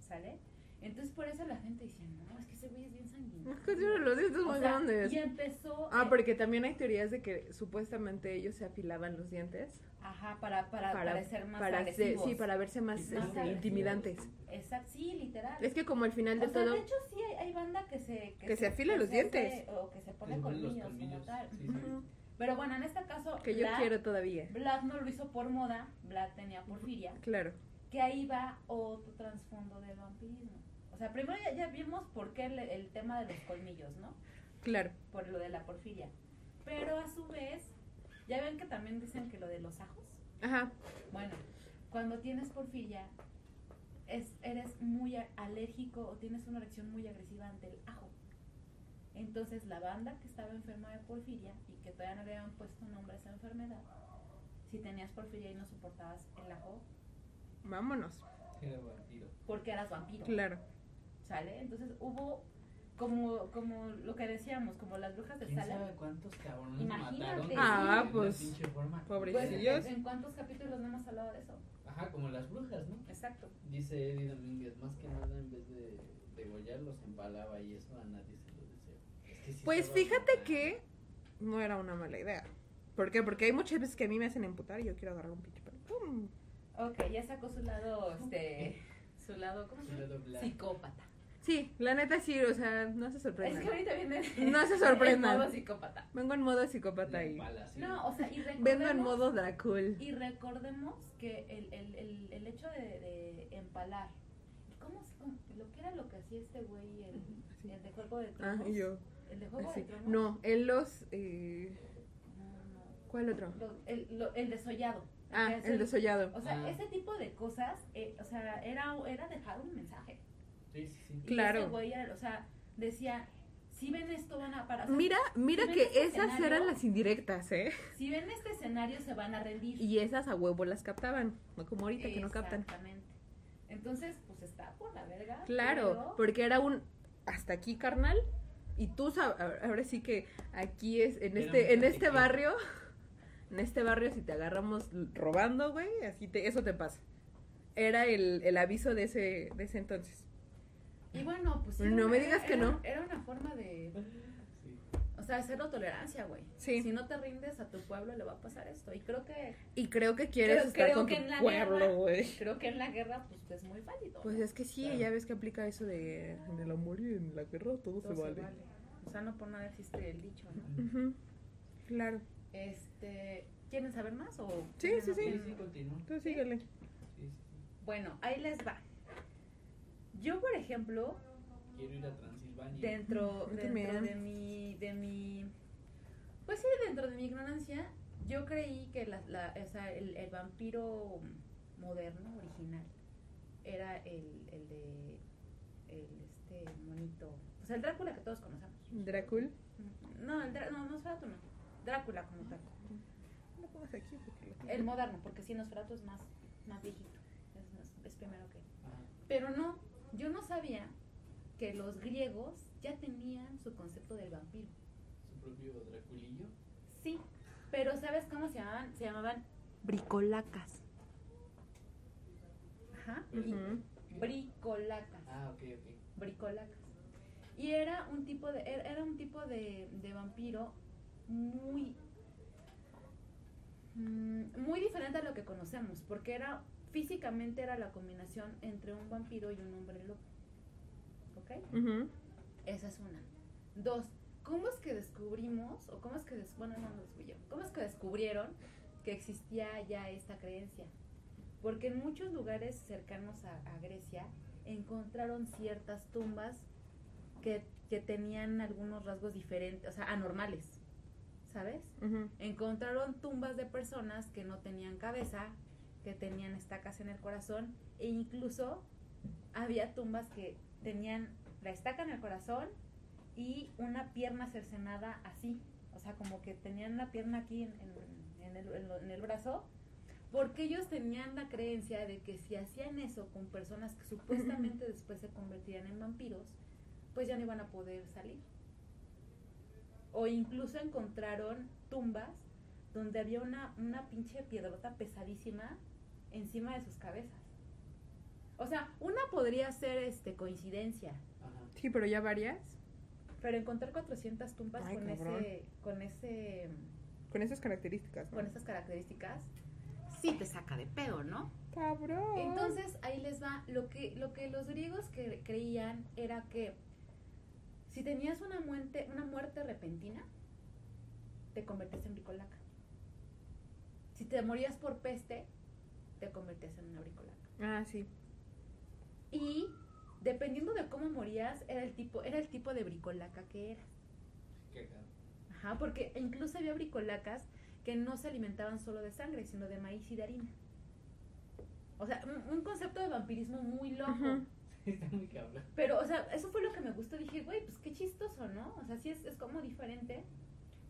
¿sale? Entonces por eso la gente decía, no, es que ese güey es bien sanguíneo. Es que tiene los dientes O muy sea, grandes. Y empezó... Ah, porque también hay teorías de que supuestamente ellos se afilaban los dientes Ajá, para, para, para, parecer más para ser- agresivos. sí, para verse más, este, más agresivos. intimidantes. Exacto, sí, literal. Es que como al final de o sea, todo, de hecho sí hay, hay banda que se... Que se afila los hace- dientes. o que se que pone se colmillos, colmillos. tal. Sí, sí. Ujú, Pero bueno, en este caso... que yo Vlad- quiero todavía. Vlad no lo hizo por moda, Vlad tenía porfiria, Claro. que ahí va otro trasfondo del vampirismo. O sea, primero ya, ya vimos por qué el, el tema de los colmillos, ¿no? Claro. Por lo de la porfiria. Pero a su vez, ya ven que también dicen que lo de los ajos. Ajá. Bueno, cuando tienes porfiria, es, eres muy alérgico o tienes una reacción muy agresiva ante el ajo. Entonces la banda que estaba enferma de porfiria y que todavía no le habían puesto nombre a esa enfermedad, si tenías porfiria y no soportabas el ajo, Vámonos. Era vampiro. porque eras vampiro. Claro. ¿Sale? Entonces hubo como, como lo que decíamos, como las brujas de ¿Quién Salem. sabe cuántos cabrones Imagínate. mataron? Ah, pues, pinche forma? pobre- Pues, Pobrecillos. ¿en, en cuántos capítulos no hemos hablado de eso? Ajá, como las brujas, ¿no? Exacto. Dice Eddie Domínguez, más que nada en vez de degollarlos empalaba y eso a nadie se lo deseo. Es que sí Pues fíjate que no era una mala idea. ¿Por qué? Porque hay muchas veces que a mí me hacen emputar y yo quiero agarrar un pinche palo. ¡Pum! Ok, ya sacó su lado, este, su lado, ¿cómo se Su llama? Psicópata. Sí, la neta sí, o sea, no se Es sorprendan. que ahorita viene No se sorprendan. en modo psicópata. Vengo en modo psicópata La y pala, sí. No, o sea, y recordemos, vengo en modo Dracul. y recordemos que el, el, el, el hecho de, de empalar, ¿cómo, se- cómo- lo que era lo que hacía este güey, el, Sí. el de Juego de Ah, Tronos? y yo. ¿El de Juego Así. de Tronos? No, él los. Eh, No, no. ¿Cuál otro? Lo- el, lo- el desollado. Ah, es el desollado. O sea, Ah. ese tipo de cosas, eh, o sea, era, era dejar un mensaje. Sí, sí, sí. Y Claro. ese güey era- o sea, decía, si ven esto van a parar. o sea, Mira, mira ¿ven que este esas eran las indirectas, ¿eh? Si ven este escenario se van a rendir. Y esas a huevo las captaban. No como ahorita que no captan. Exactamente. Entonces, pues está por la verga. Claro, pero- porque era un hasta aquí, carnal. Y tú sabes, ahora sí que aquí es, en Era este, en este barrio, en este barrio, si te agarramos robando, güey, así te, eso te pasa. Era el, el aviso de ese, de ese entonces. Y bueno, pues. sí, No era- me digas era- que no. Era una forma de. Sí. O sea, cero tolerancia, güey. Sí. Si no te rindes a tu pueblo, le va a pasar esto. Y creo que. Y creo que quieres Creo- estar creo con que tu en la pueblo, guerra- güey. Creo que en la guerra, pues es muy válido. Pues ¿no? es que sí, Claro. ya ves que aplica eso de en el amor y en la guerra todo, Todo se vale. O sea, no por nada existe el dicho, ¿no? Claro. Este, ¿Quieren saber más o? Sí, sí, sí. Sí, sí, continúa. Tú síguele. Sí, sí. Bueno, ahí les va. Yo, por ejemplo, Quiero ir a Transilvania. dentro, dentro de mi, de mi, pues sí, dentro de mi ignorancia, yo creí que la, la- o sea, el, el vampiro moderno, original, era el, el de, el este monito, o sea, el Drácula que todos conocemos. Dracul. No, el Drá- no, Nosferatu no, Drácula como tal. No pongas aquí porque. El moderno, porque sí, Nosferatu es más, más viejito, es, más- es primero que. Pero no, yo no sabía que los griegos ya tenían su concepto del vampiro. Su propio Draculillo. Sí, pero ¿sabes cómo se llamaban? Se llamaban bricolacas. Ajá. Bricolacas. Ah, ok, ok. Bricolacas. Y era un tipo de era era un tipo de, de vampiro muy mm, muy diferente a lo que conocemos, porque era físicamente era la combinación entre un vampiro y un hombre lobo. ¿Ok? Ujú. Esa es una. Dos, ¿cómo es que descubrimos, o cómo es que, bueno, no lo descubrieron, cómo es que descubrieron que existía ya esta creencia? Porque en muchos lugares cercanos a, a Grecia encontraron ciertas tumbas que, que tenían algunos rasgos diferentes, o sea, anormales, ¿sabes? Ujú. encontraron tumbas de personas que no tenían cabeza, que tenían estacas en el corazón e incluso había tumbas que tenían la estaca en el corazón y una pierna cercenada así, o sea, como que tenían la pierna aquí en, en- en el, en el brazo, porque ellos tenían la creencia de que si hacían eso con personas que supuestamente después se convertirían en vampiros, pues ya no iban a poder salir. O incluso encontraron tumbas donde había una, una pinche piedrota pesadísima encima de sus cabezas. O sea, una podría ser este coincidencia, Ajá. Sí, pero ya varias. pero encontrar 400 tumbas Ay, con cabrón. ese con ese Con esas características. ¿no? con esas características sí te saca de pedo, ¿no? Cabrón. Entonces, ahí les va lo que lo que los griegos que creían era que si tenías una muerte una muerte repentina te convertías en bricolaca. Si te morías por peste, te convertías en una bricolaca. Ah, sí. Y dependiendo de cómo morías, era el tipo, era el tipo de bricolaca que eras. Qué cagado. Ajá, porque incluso había bricolacas que no se alimentaban solo de sangre, sino de maíz y de harina. O sea, un, un concepto de vampirismo muy loco. Está muy cabrón. Pero, o sea, eso fue lo que me gustó. Dije, güey, pues qué chistoso, ¿no? O sea, sí es, es como diferente,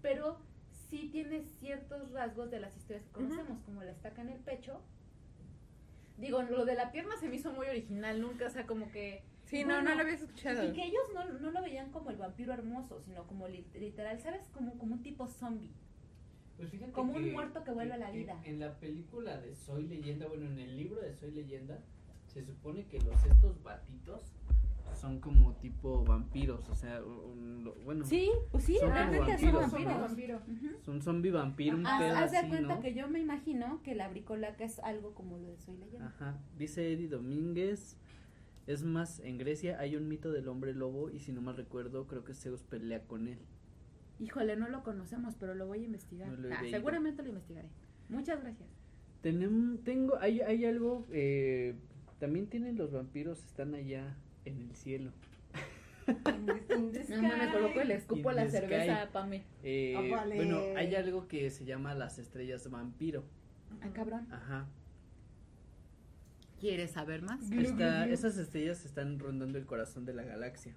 pero sí tiene ciertos rasgos de las historias que conocemos, como la estaca en el pecho. Digo, lo de la pierna se me hizo muy original, nunca, o sea, como que... Sí, no, Bueno, no lo habías escuchado. Y que ellos no, no lo veían como el vampiro hermoso, sino como li- literal, ¿sabes? Como, como un tipo zombie. Pues fíjate Como un muerto que vuelve a la vida. En la película de Soy Leyenda, bueno, en el libro de Soy Leyenda, se supone que los estos batitos son como tipo vampiros, o sea, un- lo- bueno, Sí, pues sí, Son realmente como son vampiros, vampiros. ¿no? vampiro. Ujú. son zombie vampiro, un Haz, pedo haz de cuenta ¿no? que yo me imagino que la bricolaca es algo como lo de Soy Leyenda. Ajá, dice Eddie Domínguez. Es más, en Grecia hay un mito del hombre lobo y si no mal recuerdo, creo que Zeus pelea con él. Híjole, no lo conocemos, pero lo voy a investigar. No lo Ah, seguramente lo investigaré. Muchas gracias. Tenem- tengo, hay, hay algo, eh, también tienen los vampiros, están allá en el cielo. No me coloco y le escupo In la cerveza sky. a Pame. Eh, Ah, vale. Bueno, hay algo que se llama las estrellas vampiro. Ah, cabrón. Ajá. ¿Quieres saber más? Esta- esas estrellas están rondando el corazón de la galaxia.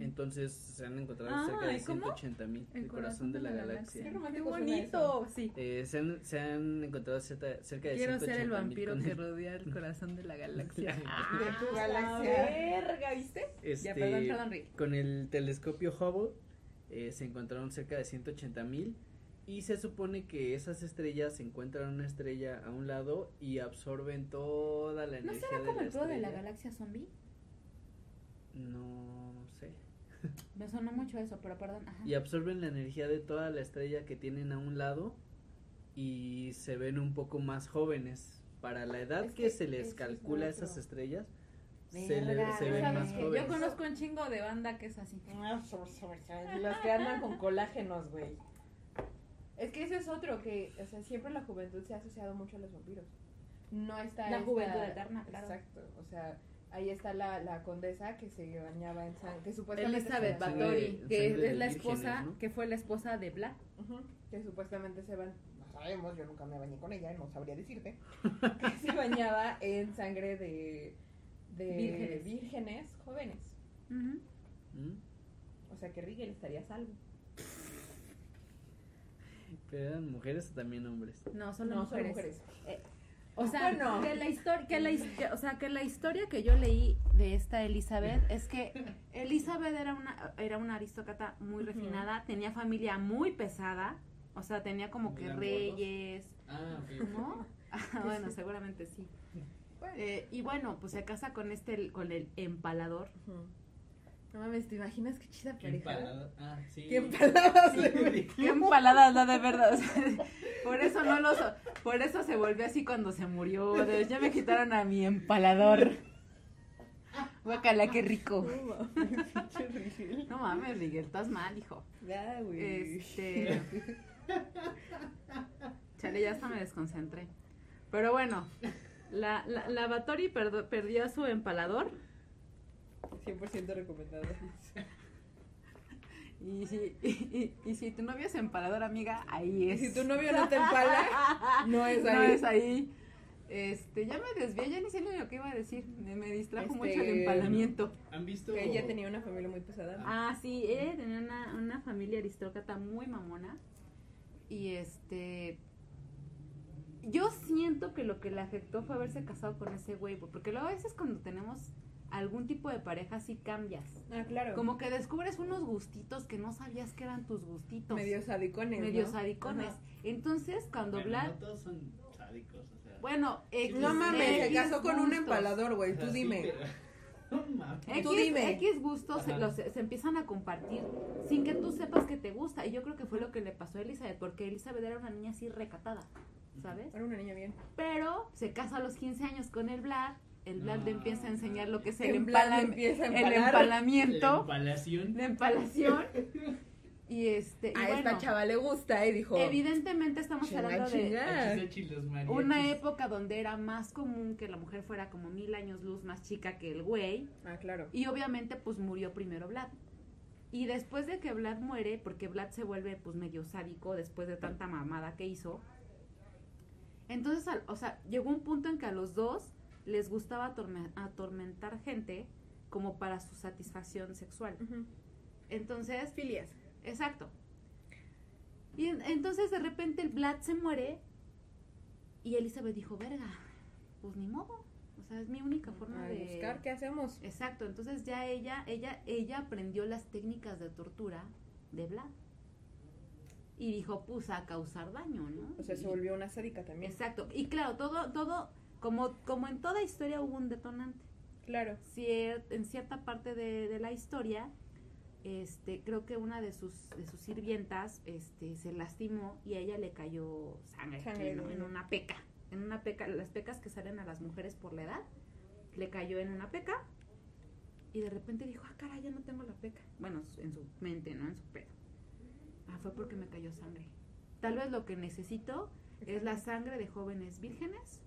Entonces se han encontrado Ah, cerca de ¿y cómo? 180 mil. El, corazón de la, galaxia. Qué Qué romántico suena bonito. Sí. Eh, se, han, se han encontrado cerca, cerca de Quiero ser el 180,000 vampiro con que el- rodea el corazón de la galaxia. De tu Ah, galaxia. verga, ¿viste? Este, Ya, perdón, perdón, Rick. con el telescopio Hubble eh, se encontraron cerca de 180 mil y se supone que esas estrellas se encuentran una estrella a un lado y absorben toda la ¿No energía será de como la el pedo de la estrella. galaxia zombie? No. Me sonó mucho eso, pero perdón. Ajá. Y absorben la energía de toda la estrella que tienen a un lado y se ven un poco más jóvenes. Para la edad Es que, que se les es calcula a otro. esas estrellas, se, le- Verga, se ven ¿sabes más jóvenes. Yo conozco un chingo de banda que es así. Los que andan con colágenos, güey. Es que ese es otro que, o sea, siempre la juventud se ha asociado mucho a los vampiros. No está La esta- juventud eterna, claro. Exacto, o sea, ahí está la, la condesa que se bañaba en sangre, que supuestamente Elizabeth Bathory, que de es la vírgenes, esposa, ¿no? que fue la esposa de Vlad. Ujú, que supuestamente se van, no sabemos, yo nunca me bañé con ella, no sabría decirte, que se bañaba en sangre de, de Vírgenes. vírgenes jóvenes. ¿Mm? O sea que Rigel estaría a salvo. ¿Pero eran mujeres o también hombres? No, solo No, mujeres. son mujeres. O sea, Bueno. que la historia, que la, que- o sea, que la historia que yo leí de esta Elizabeth es que Elizabeth era una, era una aristócrata muy refinada, tenía familia muy pesada, o sea, tenía como que ¿Eran reyes, Ah, ok. ¿no? Ah, bueno, seguramente sí. Eh, y bueno, pues se casa con este, con el empalador. Ujú. No mames, ¿te imaginas qué chida ¿Qué pareja? empalada? Ah, sí. ¿Qué empaladas? Sí, güey? Qué empaladas, la de verdad. Por eso no los, por eso se volvió así cuando se murió. de, Ya me quitaron a mi empalador. Guacala, qué rico. No mames. No Miguel, estás mal, hijo. Ya, güey. Este. Chale, ya hasta me desconcentré. Pero bueno, la, la, la perdo- perdió a su empalador. 100% recomendado. Y si, y, y- y si tu novio es empalador, amiga, ahí Y es. si tu novio no te empala, no es No ahí. es ahí. Este, ya me desvié, ya ni sé lo que iba a decir. Me, me distrajo Este, mucho el empalamiento. ¿Han visto? Que ella tenía una familia muy pesada. Ah, sí, ella tenía una, una familia aristócrata muy mamona. Y este. Yo siento que lo que le afectó fue haberse casado con ese güey. Porque luego a veces cuando tenemos algún tipo de pareja, sí cambias. Ah, claro. Como que descubres unos gustitos que no sabías que eran tus gustitos. medio sadicones. medio ¿no? sadicones. Ajá. Entonces, cuando Bueno, Vlad. no todos son sádicos, o sea. Bueno, X, No mames, se casó con un empalador, güey. Tú dime. pero- No mames. X, Tú dime. X gustos se, los- se empiezan a compartir sin que tú sepas que te gusta. Y yo creo que fue lo que le pasó a Elizabeth, porque Elizabeth era una niña así recatada, ¿sabes? Era una niña bien. Pero se casa a los 15 años con el Vlad. El Vlad le Ah, empieza a enseñar lo que es el, En plan, empala- empieza a el empalar. La empalamiento, empalación. la empalación. Y este, y A bueno, esta chava le gusta y dijo. evidentemente estamos hablando de una época donde era más común que la mujer fuera como mil años luz más chica que el güey. Ah, claro. Y obviamente pues murió primero Vlad. Y después de que Vlad muere, porque Vlad se vuelve pues medio sádico después de tanta mamada que hizo. Entonces, al- o sea, llegó un punto en que a los dos les gustaba atorme- atormentar gente como para su satisfacción sexual. Entonces, Filias. exacto. Y en- entonces de repente el Vlad se muere y Elizabeth dijo, verga, pues ni modo. O sea, es mi única forma A de buscar qué hacemos. Exacto, entonces ya ella, ella, ella aprendió las técnicas de tortura de Vlad. Y dijo, pues a causar daño, ¿no? O sea, se volvió una sádica también. Exacto. Y claro, todo, todo, como, como en toda historia hubo un detonante. Claro. Cier- en cierta parte de, de la historia, este, creo que una de sus, de sus sirvientas, este, se lastimó y a ella le cayó sangre, Sangre, en, una peca. En una peca, las pecas que salen a las mujeres por la edad, le cayó en una peca y de repente dijo, ah, caray, ya no tengo la peca. Bueno, en su mente, ¿no? En su pedo. Ah, fue porque me cayó sangre. Tal vez lo que necesito es la sangre de jóvenes vírgenes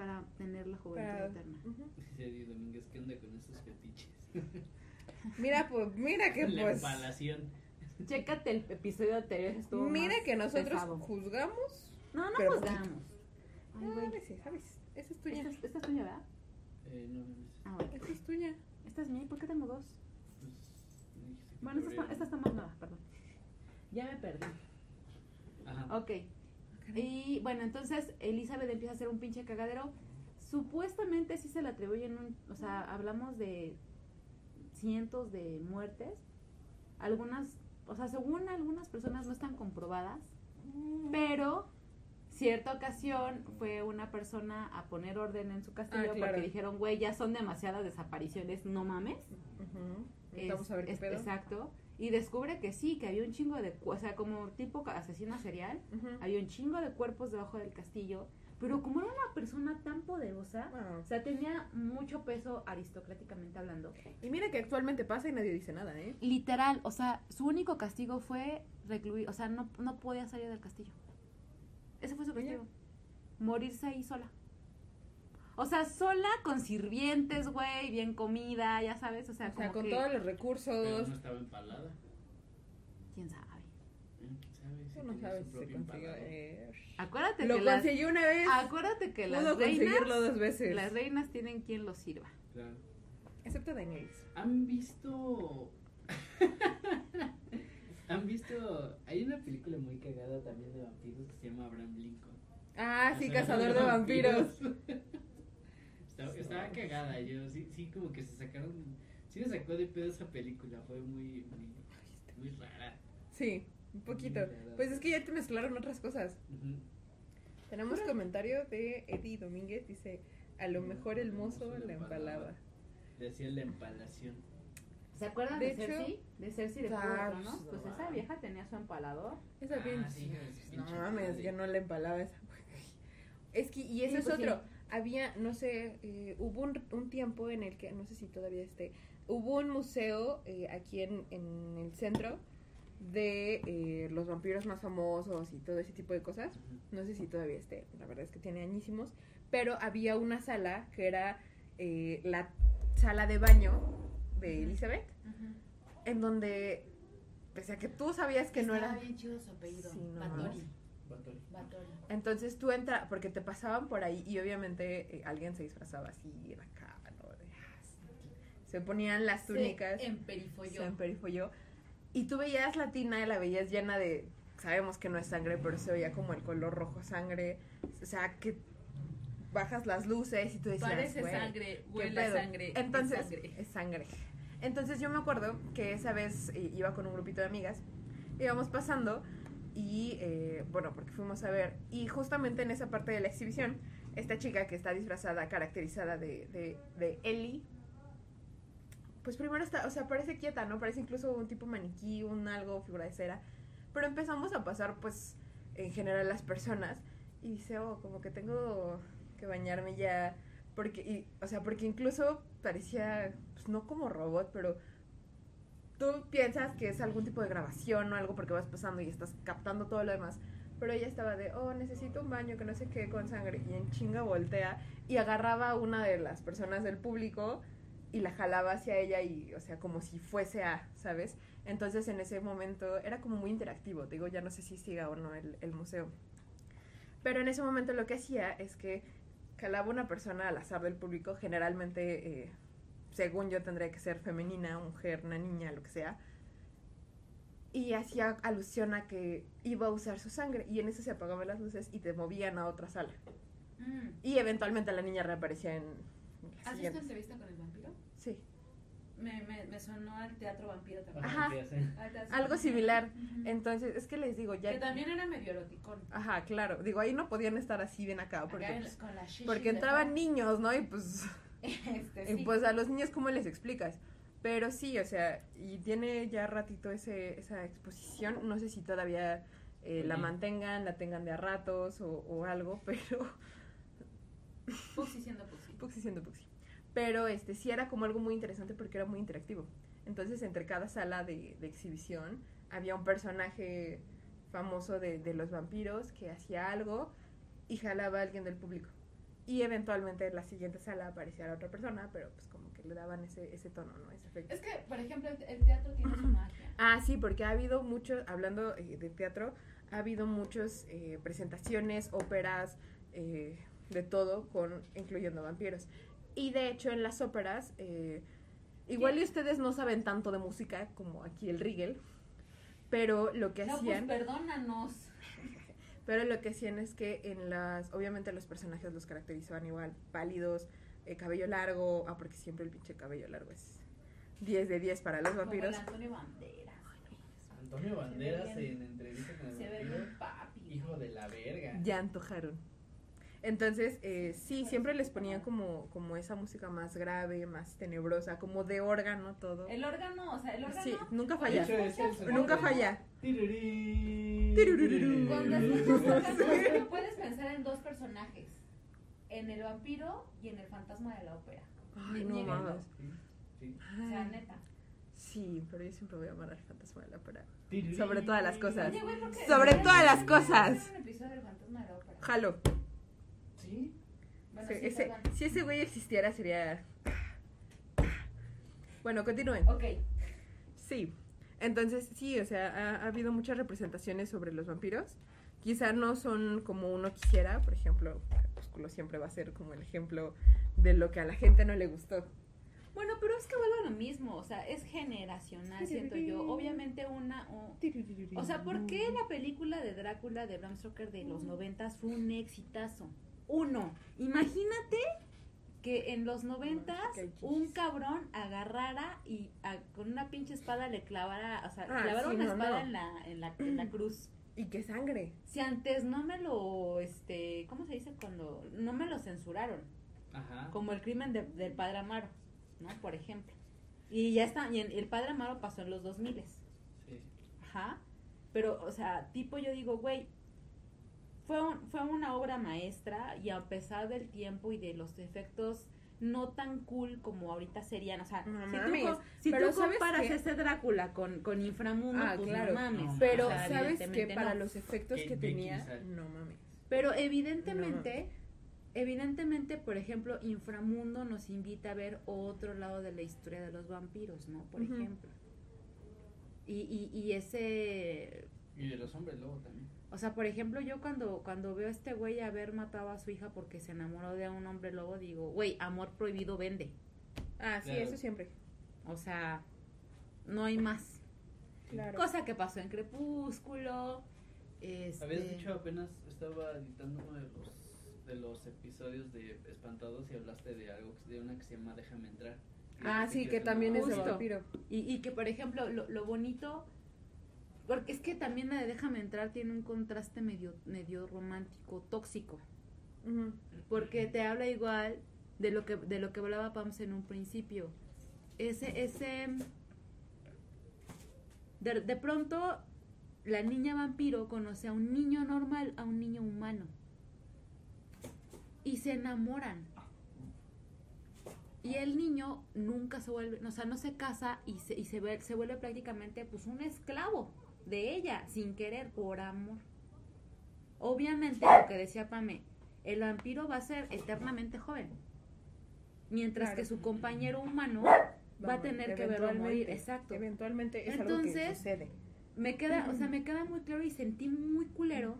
para tener la juventud Para- eterna. En serio, Domínguez, ¿qué onda con esos fetiches? Mira, pues, mira que La pues. empalación. Chécate el episodio anterior, estuvo Mira más que nosotros pesado. juzgamos. No, no pero juzgamos. Ay, Ah, güey. a veces, ¿sabes? Esa es tuya. Esta, es- esta es tuya, ¿verdad? Eh, no, no. Ah, bueno. Esa es tuya. Esta es mía. ¿Por qué tengo dos? Pues, Bueno, esta está, esta está más nueva, perdón. Ya me perdí. Ajá. Ok. Y bueno, entonces Elizabeth empieza a hacer un pinche cagadero. Supuestamente sí se le atribuyen un, o sea, hablamos de cientos de muertes. Algunas, o sea, según algunas personas no están comprobadas, pero cierta ocasión fue una persona a poner orden en su castillo Ah, claro. porque dijeron, güey, ya son demasiadas desapariciones, no mames. Es- Vamos a ver qué es- pedo. Exacto. Y descubre que sí, que había un chingo de, o sea, como tipo asesino serial, había un chingo de cuerpos debajo del castillo, pero como era una persona tan poderosa, Wow. o sea, tenía mucho peso aristocráticamente hablando. Y mira que actualmente pasa y nadie dice nada, ¿eh? Literal, o sea, su único castigo fue recluir, o sea, no, no podía salir del castillo. Ese fue su castigo. Morirse ahí sola. O sea, sola con sirvientes, güey, bien comida, ya sabes, o sea, O sea, como con que- todos los Pero recursos. no estaba empalada. quién sabe. ¿Quién sabe si Tú no sabes si se consiguió. eh, Acuérdate Lo que las, conseguí una vez. acuérdate que las Pudo reinas, conseguirlo dos veces. las reinas tienen quien los sirva. Claro. Excepto Daenerys. ¿Han visto... ¿Han visto... Hay una película muy cagada también de vampiros que se llama Abraham Lincoln. Ah, sí, cazador de vampiros. Estaba, estaba cagada, yo sí, sí como que se sacaron, sí me sacó de pedo esa película, fue muy, muy, muy rara. Sí, un poquito. Pues es que ya te mezclaron otras cosas. Tenemos comentario de Eddie Domínguez. Dice: A lo mejor el mozo la empalaba. Decía la empalación. ¿Se acuerdan De de, hecho- Cersei? De Cersei de Juego Tronos. pues, no esa vieja tenía su empalador. Esa Ah, pinche- sí, No mames, yo no le empalaba esa. Es que, y eso Sí, es pues sí. Había, no sé, eh, hubo un, un tiempo en el que, no sé si todavía esté, hubo un museo eh, aquí en, en el centro de eh, los vampiros más famosos y todo ese tipo de cosas. No sé si todavía esté, la verdad es que tiene añísimos. Pero había una sala que era eh, la sala de baño de. Elizabeth, en donde, pese a que tú sabías que no Estaba era... bien chido su apellido. Sí, no Entonces tú entras, porque te pasaban por ahí y obviamente eh, alguien se disfrazaba así, era acá, ¿no? De, ah. Se ponían las túnicas, Se emperifolló. se emperifolló, y tú veías la tina y la veías llena de, sabemos que no es sangre, pero se veía como el color rojo sangre, o sea, que bajas las luces y tú decías, Parece "Güey, sangre, ¿qué huele a pedo?". sangre. Entonces, es sangre. es sangre. Entonces yo me acuerdo que esa vez eh, iba con un grupito de amigas, íbamos pasando y, eh, bueno, porque fuimos a ver, y justamente en esa parte de la exhibición, esta chica que está disfrazada, caracterizada de, de, de Ellie, pues primero está, o sea, parece quieta, ¿no? Parece incluso un tipo maniquí, un algo, figura de cera, pero empezamos a pasar, pues, en general las personas, y dice, oh, como que tengo que bañarme ya, porque, o sea, porque incluso parecía, pues no como robot, pero tú piensas que es algún tipo de grabación o algo porque vas pasando y estás captando todo lo demás. Pero ella estaba de, oh, necesito un baño que no sé qué con sangre. Y en chinga voltea y agarraba a una de las personas del público y la jalaba hacia ella y, o sea, como si fuese a, ¿sabes? Entonces en ese momento era como muy interactivo. Te digo, ya no sé si siga o no el, el museo. Pero en ese momento lo que hacía es que jalaba una persona al azar del público, generalmente, eh, según yo, tendría que ser femenina, mujer, una niña, lo que sea. Y hacía alusión a que iba a usar su sangre. Y en eso se apagaban las luces y te movían a otra sala. Mm. Y eventualmente la niña reaparecía en la ¿Has visto entrevista con el vampiro? Sí. Me, me, me sonó al teatro vampiro también. Ajá. Algo similar. Entonces, es que les digo, ya... Que también era medio eroticón. Ajá, claro. Digo, ahí no podían estar así bien acá porque, Acá en- pues, porque entraban niños, ¿no? Y pues... Este, sí. pues a los niños, ¿cómo les explicas? Pero sí, o sea, y tiene ya ratito ese, esa exposición. No sé si todavía eh, la mantengan, la tengan de a ratos o, o algo, pero. Puxi siendo Puxi. Puxi siendo Puxi. Pero este sí era como algo muy interesante porque era muy interactivo. Entonces, entre cada sala de, de exhibición había un personaje famoso de, de los vampiros que hacía algo y jalaba a alguien del público. Y eventualmente en la siguiente sala aparecía la otra persona, pero pues como que le daban ese, ese tono, ¿no? Ese efecto. Es que, por ejemplo, el, el teatro tiene su magia. Ah, sí, porque ha habido muchos, hablando eh, de teatro, ha habido muchas presentaciones, óperas, eh, de todo, con incluyendo vampiros. Y de hecho en las óperas, eh, igual y ustedes no saben tanto de música como aquí el Rigel, pero lo que No, pues hacían... perdónanos. Pero lo que hacían es que en las, obviamente los personajes los caracterizaban igual, pálidos, eh, cabello largo, ah, porque siempre el pinche cabello largo es 10 de 10 para los Como vampiros. Antonio Banderas. Antonio Banderas en entrevista con el vampiro, hijo de la verga. Ya antojaron. Entonces, eh, sí, siempre les ponían como, como esa música más grave, más tenebrosa, como de órgano todo. El órgano, o sea, el órgano. Sí, nunca falla. Nunca falla. Cuando puedes pensar en dos personajes. En el vampiro y en el fantasma de la ópera. Ay, no mames. O sea, neta. Sí, pero yo siempre voy a amar al fantasma de la ópera. Sobre todas las cosas. Sobre todas las cosas. un episodio del fantasma de la ópera. Jalo. Sí. Bueno, Sí, sí, ese- si ese güey existiera sería... Bueno, continúen. Ok. Sí. Entonces, sí, o sea, ha, ha habido muchas representaciones sobre los vampiros. Quizá no son como uno quisiera, por ejemplo, Crepúsculo siempre va a ser como el ejemplo de lo que a la gente no le gustó. Bueno, pero es que vuelvo a lo mismo, o sea, es generacional, siento yo. Obviamente una... o- O sea, ¿por qué la película de Drácula de Bram Stoker de los noventas fue un exitazo? Uno, imagínate que en los noventas un cabrón agarrara y a- con una pinche espada le clavara, o sea, Ah, clavara sí, una no, espada no. En, la, en, la, en la cruz. Y qué sangre. Si antes no me lo, este, ¿cómo se dice cuando? No me lo censuraron, Ajá. como el crimen de- del padre Amaro, ¿no? Por ejemplo. Y ya está, y en- el padre Amaro pasó en los 2000 Sí. Ajá. Pero, o sea, tipo yo digo, güey, fue, un- fue una obra maestra y a pesar del tiempo y de los efectos no tan cool como ahorita serían, o sea, No si mames, tú, si pero tú ¿sabes comparas ese Drácula con, con Inframundo, Ah, pues claro. no mames. No, Pero O sea, sabes que para no. los efectos que tenía, no mames. Pero evidentemente, evidentemente, por ejemplo, Inframundo nos invita a ver otro lado de la historia de los vampiros, ¿no? Por ejemplo. Y, y, y ese Y de los hombres lobo también. O sea, por ejemplo, yo cuando, cuando veo a este güey haber matado a su hija porque se enamoró de un hombre lobo, digo, güey, amor prohibido vende. Ah, sí, Claro. eso siempre. O sea, no hay más. Claro. Cosa que pasó en Crepúsculo. Este... Habías dicho apenas estaba editando uno de los de los episodios de Espantados y hablaste de algo de una que se llama Déjame entrar. Ah, sí, que también es de vampiro. Y, y que, por ejemplo, lo, lo bonito... Porque es que también la de Déjame entrar tiene un contraste medio, medio romántico, tóxico. Porque te habla igual de lo que de lo que hablaba Pams en un principio. Ese ese de, de pronto la niña vampiro conoce a un niño normal a un niño humano. Y se enamoran. Y el niño nunca se vuelve o sea no se casa y se y se, ve- se vuelve prácticamente pues un esclavo de ella sin querer por amor obviamente lo que decía Pame el vampiro va a ser eternamente joven. Mientras Claro. que su compañero humano va a tener que verlo al morir. Exacto. Eventualmente es algo que Entonces, sucede. Me queda, o sea, me queda muy claro y sentí muy culero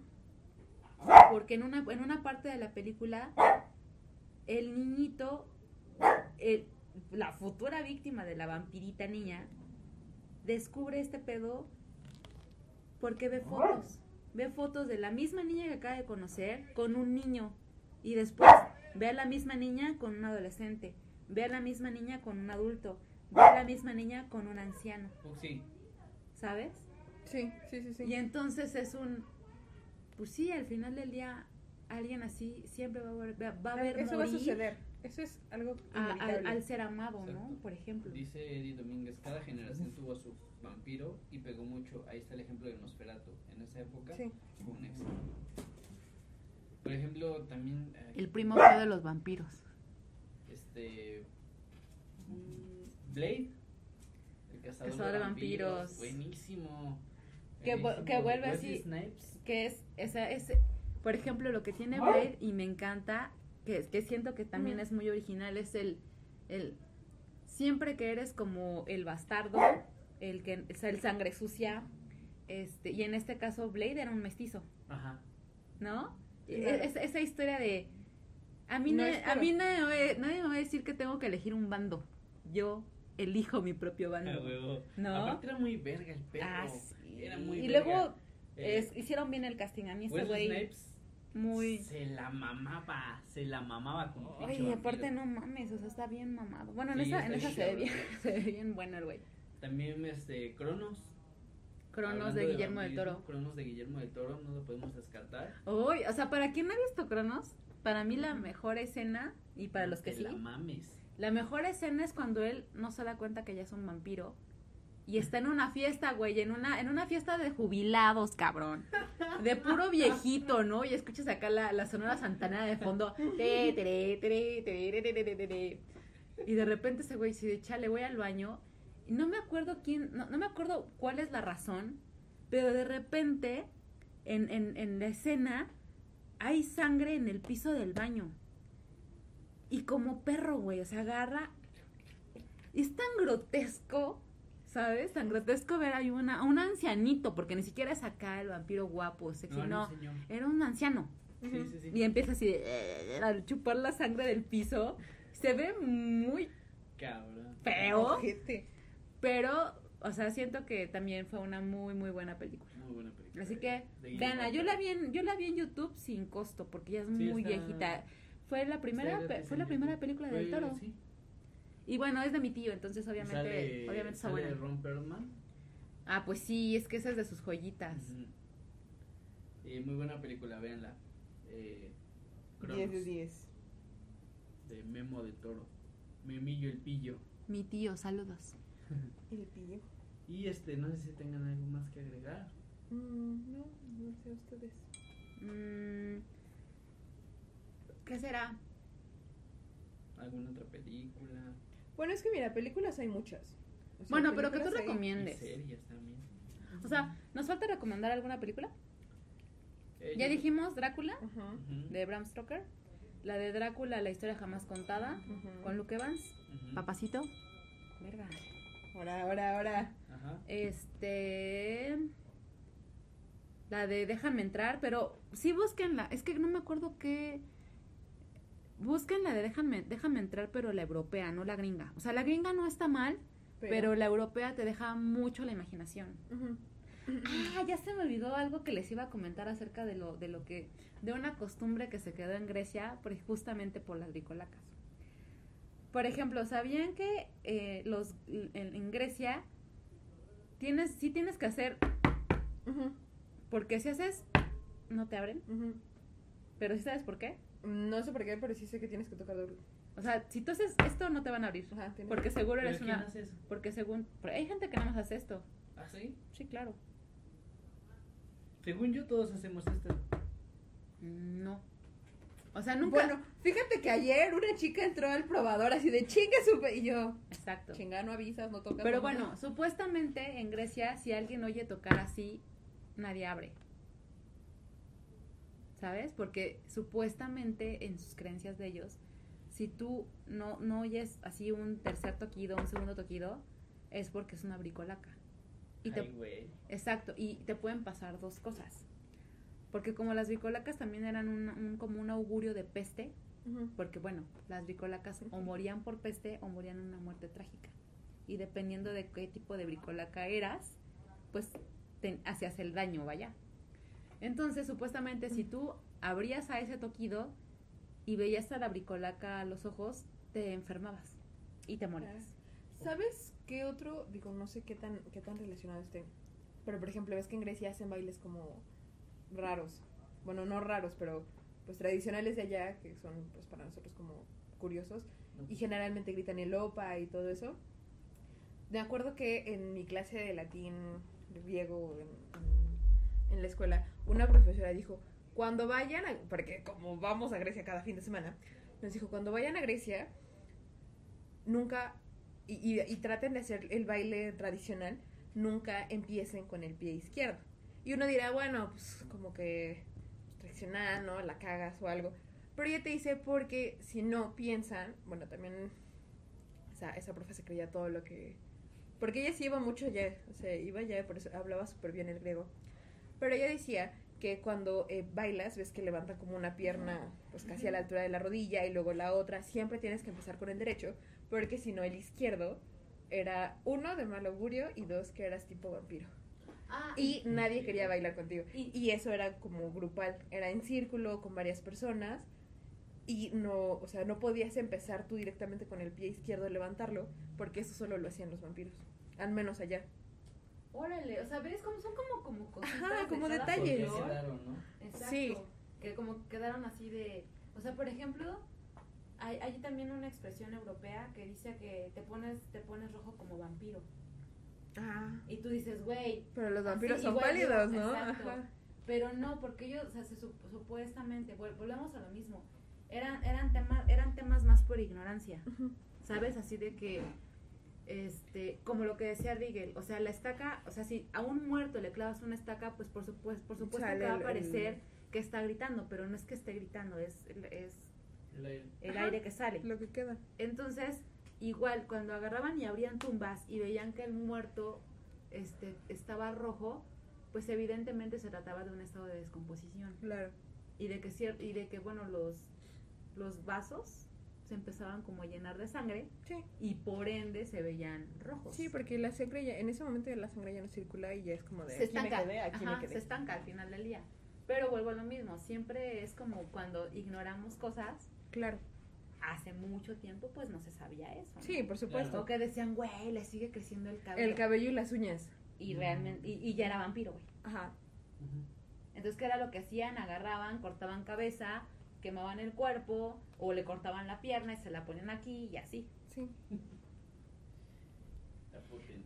porque en una, en una parte de la película el niñito, el- la futura víctima de la vampirita niña, descubre este pedo porque ve fotos. Ve fotos de la misma niña que acaba de conocer con un niño. Y después ve a la misma niña con un adolescente. Ve a la misma niña con un adulto. Ve a la misma niña con un anciano. Oh, sí. ¿Sabes? Sí, sí, sí, sí. Y entonces es un. Pues sí, al final del día, alguien así siempre va a ver, va a ver Eso va a suceder. Eso es algo a- al, ser amado, ¿no? Por ejemplo. Dice Eddie Domínguez, cada generación tuvo a su vampiro y pegó mucho. Ahí está el ejemplo de Nosferatu. En esa época Sí. fue un éxito. Por ejemplo, también eh, El primo feo de los vampiros. este Blade, el cazador, Cazador de, de vampiros, vampiros. buenísimo. Que buenísimo. que vuelve Wesley así. Snipes, Que es, esa, ese, por ejemplo, lo que tiene Blade y me encanta, que, que siento que también es muy original, es el, el. Siempre que eres como el bastardo, el que es el sangre sucia, este, y en este caso Blade era un mestizo. Ajá. ¿no? Claro. Es- esa historia de a mí No a mí nadie, me va- nadie me va a decir que tengo que elegir un bando. Yo elijo mi propio bando. Ah. ¿No? Aparte era muy verga el perro. Ah, sí. Era muy y verga. luego Eh, es- hicieron bien el casting a mí ese güey muy se la mamaba, se la mamaba con Oye, aparte no mames, o sea, está bien mamado. Bueno, en Sí, esa, en esa se ve bien bien, se ve bien bueno el güey. También este Cronos. Cronos de Guillermo del Toro. Cronos de Guillermo del Toro, no lo podemos descartar. Uy, o sea, para quien no ha visto Cronos, para mí la mejor escena, y para los que Te sí, la mames. la mejor escena es cuando él no se da cuenta que ya es un vampiro. Y está en una fiesta, güey, en una, en una fiesta de jubilados, cabrón. De puro viejito, ¿no? Y escuchas acá la, la sonora santana de fondo. Y de repente ese güey dice, chale, voy al baño. No me acuerdo quién, no, no me acuerdo cuál es la razón, pero de repente, en, en, en la escena, hay sangre en el piso del baño. Y como perro, güey, o sea, agarra. Es tan grotesco, ¿sabes? Tan grotesco ver ahí una, a un ancianito, porque ni siquiera es acá el vampiro guapo, sexy, No, no. no. Era un anciano. Sí, sí, sí. Y empieza así de, eh, a chupar la sangre del piso. Se ve muy Cabrón. feo, Ojete. Pero, o sea, siento que también fue una muy, muy buena película. Muy buena película. Así que, veanla, yo la vi en, yo la vi en YouTube sin costo, porque ya es Sí, muy está- viejita. Fue la primera, pe- fue la primera película del toro. sí. Y bueno, es de mi tío, entonces obviamente, Sale- obviamente está buena. Ron Perlman. Ah, pues sí, es que esa es de sus joyitas. Y muy buena película, véanla. Eh, 10 de Cronos, 10. de Memo de Toro. Memillo el Pillo. Mi tío, saludos. El pillo. Y este, no sé si tengan algo más que agregar. Mm, no, no sé ustedes. Mm, ¿Qué será? ¿Alguna otra película? Bueno, es que mira, películas hay muchas. O sea, Bueno, pero que tú Y recomiendes. series también. O sea, ¿nos falta recomendar alguna película? Eh, Ya yo- dijimos Drácula, de Bram Stoker. La de Drácula, la historia jamás contada, con Luke Evans. Papacito. Verga. Ahora, ahora, ahora. Ajá. Este. La de Déjame entrar, pero sí búsquenla. Es que no me acuerdo qué. Busquen la de Déjame, Déjame entrar, pero la europea, no la gringa. O sea, la gringa no está mal, pero, la europea te deja mucho la imaginación. Ah, ya se me olvidó algo que les iba a comentar acerca de lo, de lo que, de una costumbre que se quedó en Grecia, por- justamente por las bricolacas. Por ejemplo, ¿sabían que eh, los en, en Grecia tienes, sí tienes que hacer, porque si haces, no te abren, pero sí sabes por qué. No sé por qué, pero sí sé que tienes que tocar duro. O sea, si tú haces esto, no te van a abrir, Ajá, porque seguro ¿Pero eres quién una, hace eso? porque según, pero hay gente que nada más hace esto. ¿Ah, sí? Sí, claro. Según yo, todos hacemos esto. Mm, No. O sea, nunca. Bueno, fíjate que ayer una chica entró al probador así de chinga su pe-", y yo, Exacto. chinga, no avisas, no tocas. Pero no bueno, tocas". supuestamente en Grecia, si alguien oye tocar así, nadie abre. ¿Sabes? Porque supuestamente en sus creencias de ellos, si tú no, no oyes así un tercer toquido, un segundo toquido, es porque es una bricolaca. Y te, Ay, güey. exacto, y te pueden pasar dos cosas. Porque como las bricolacas también eran un, un- como un augurio de peste, porque bueno, las bricolacas o morían por peste o morían una muerte trágica. Y dependiendo de qué tipo de bricolaca eras, pues te hacías el daño, vaya. Entonces, supuestamente, si tú abrías a ese toquido y veías a la bricolaca a los ojos, te enfermabas y te morías. ¿Sabes qué otro? Digo, no sé qué tan, qué tan relacionado esté. Pero por ejemplo, ves que en Grecia hacen bailes como raros. Bueno, no raros, pero pues tradicionales de allá, que son pues para nosotros como curiosos. Y generalmente gritan el opa y todo eso. Me acuerdo que en mi clase de latín, griego, en, en- en la escuela, una profesora dijo, cuando vayan, a, porque como vamos a Grecia cada fin de semana, nos dijo, cuando vayan a Grecia, nunca, y, y- y traten de hacer el baile tradicional, nunca empiecen con el pie izquierdo. Y uno dirá, bueno, pues como que tradicional, ¿no? La cagas o algo. Pero ella te dice porque si no piensan, bueno, también esa, esa profe se creía todo lo que... Porque ella sí iba mucho allá, o sea, iba allá, por eso hablaba súper bien el griego. Pero ella decía que cuando eh, bailas, ves que levantan como una pierna, pues casi a la altura de la rodilla y luego la otra, siempre tienes que empezar con el derecho, porque si no el izquierdo era uno de mal augurio y dos que eras tipo vampiro. Ah, Y nadie quería bailar contigo. Y- Y eso era como grupal, era en círculo con varias personas y no, o sea, no podías empezar tú directamente con el pie izquierdo y levantarlo, porque eso solo lo hacían los vampiros, al menos allá. Órale, o sea, ves cómo son como, como cositas Ajá, como detalles. ¿Por qué color. quedaron, no? Exacto. Sí. Que como quedaron así de. O O sea, por ejemplo, hay, hay también una expresión europea que dice que te pones, te pones rojo como vampiro. Ah, Y tú dices, güey, pero los Así, vampiros son igual pálidos, ¿no? exacto. Ajá. Pero no, porque ellos, o sea, se sup- supuestamente, vol- volvemos a lo mismo, eran, eran, temas, eran temas más por ignorancia. ¿sabes? Así de que, este, como lo que decía Rigel, o sea, la estaca, o sea, si a un muerto le clavas una estaca, pues por supuesto, por supuesto Sale que va a parecer el- que está gritando, pero no es que esté gritando, es, es El aire. el Ajá. aire que sale. Lo que queda. Entonces, igual, cuando agarraban y abrían tumbas y veían que el muerto este, estaba rojo, pues evidentemente se trataba de un estado de descomposición. Claro. Y de que, y de que bueno, los, los vasos se empezaban como a llenar de sangre Sí. y por ende se veían rojos. Sí, porque la sangre ya, en ese momento la sangre ya no circula y ya es como de se aquí me estanca, quedé, aquí Ajá, me quedé. se estanca al final del día. Pero vuelvo a lo mismo, siempre es como cuando ignoramos cosas, Claro. Hace mucho tiempo pues no se sabía eso. ¿no? Sí, por supuesto. O que decían, güey, le sigue creciendo el cabello. El cabello y las uñas. y realmente y, y ya era vampiro, güey. Ajá. Entonces, ¿qué era lo que hacían? Agarraban, cortaban cabeza, quemaban el cuerpo o le cortaban la pierna y se la ponían aquí y así. Sí.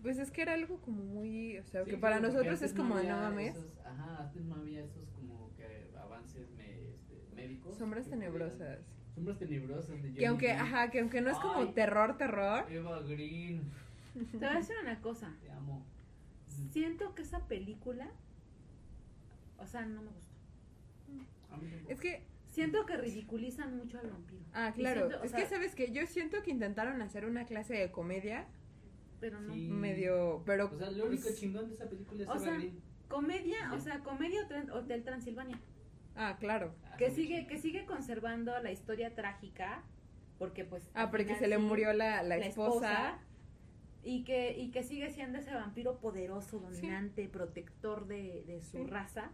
Pues es que era algo como muy, o sea, Sí, que para nosotros es como, había no mames, esos- ajá, antes no había esos como que avances me- este, médicos. sombras que pudieran- tenebrosas. Sombras tenebrosas de Que aunque, Depp. ajá, que aunque no es como Ay. terror, terror, Eva Green, Te voy a decir una cosa. te amo. Siento que esa película, o sea, no me gustó. A mí tampoco. es que, Siento que ridiculizan mucho al vampiro. ah, Y claro, siento, o es sea, que sabes que yo siento que intentaron hacer una clase de comedia Pero no. Sí. medio, pero O sea, lo único pues, chingón de esa película es O Eva sea, Green. Comedia, o sea, comedia Hotel- Hotel Transilvania. Ah, claro. Ah, Que sigue, que sigue conservando la historia trágica, porque pues... Ah, porque final se le murió la, la esposa. y que, y que sigue siendo ese vampiro poderoso, dominante, protector de, de su Sí. raza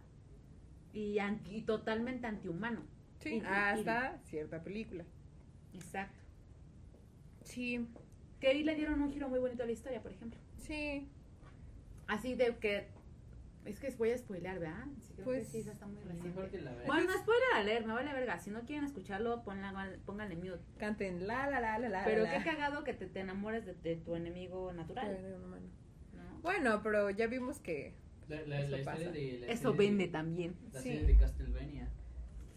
y, anti- y totalmente antihumano. Sí, Y- hasta cierta película. Exacto. Sí, Que ahí le dieron un giro muy bonito a la historia, por ejemplo. sí. Así de que... Es que voy a spoilear, ¿verdad? Sí, creo Pues, que sí, esa está muy Es reciente. mejor que la vean. Bueno, spoiler a leer, me vale verga. Si no quieren escucharlo, ponla- pónganle mute. Canten la la la la la. Pero la, qué la. cagado que te, te enamores de, de tu enemigo natural. Pero, no. ¿no? Bueno, pero ya vimos que. La, la, Eso la historia pasa. de. la Eso vende de- también. La Sí. serie de Castlevania.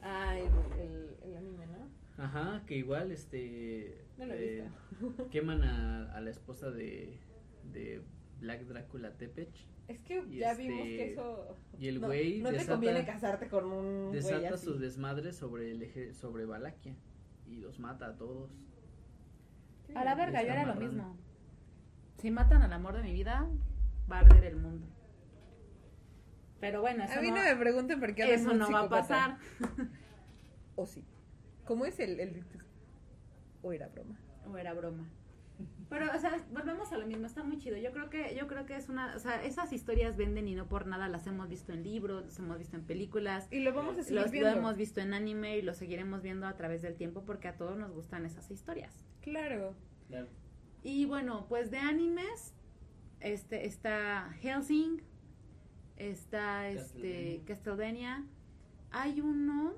Ah, el, el, el anime, ¿no? Ajá, que igual, este. No lo he eh, queman a, a la esposa de, de Black Drácula Tepech. Es que Y ya este- vimos que eso. Y el no- güey No, te desata- conviene casarte con un güey Desata así. sus desmadres sobre el eje, sobre Valaquia. Y los mata a todos. Sí. A la verga, yo era lo mismo. Si matan al amor de mi vida, va a arder el mundo. Pero bueno, eso A mí no, no me pregunten por qué eso no va a pasar. O sí. ¿Cómo es el, el. O era broma. O era broma. Pero, o sea, volvemos a lo mismo, está muy chido. Yo creo que, yo creo que es una, o sea, esas historias venden y no por nada las hemos visto en libros, las hemos visto en películas, Y lo vamos a seguir los, lo viendo. hemos visto en anime y lo seguiremos viendo a través del tiempo porque a todos nos gustan esas historias. Claro. Claro. Y bueno, pues de animes, este, está Helsing, está este Castlevania. Castlevania. Hay uno,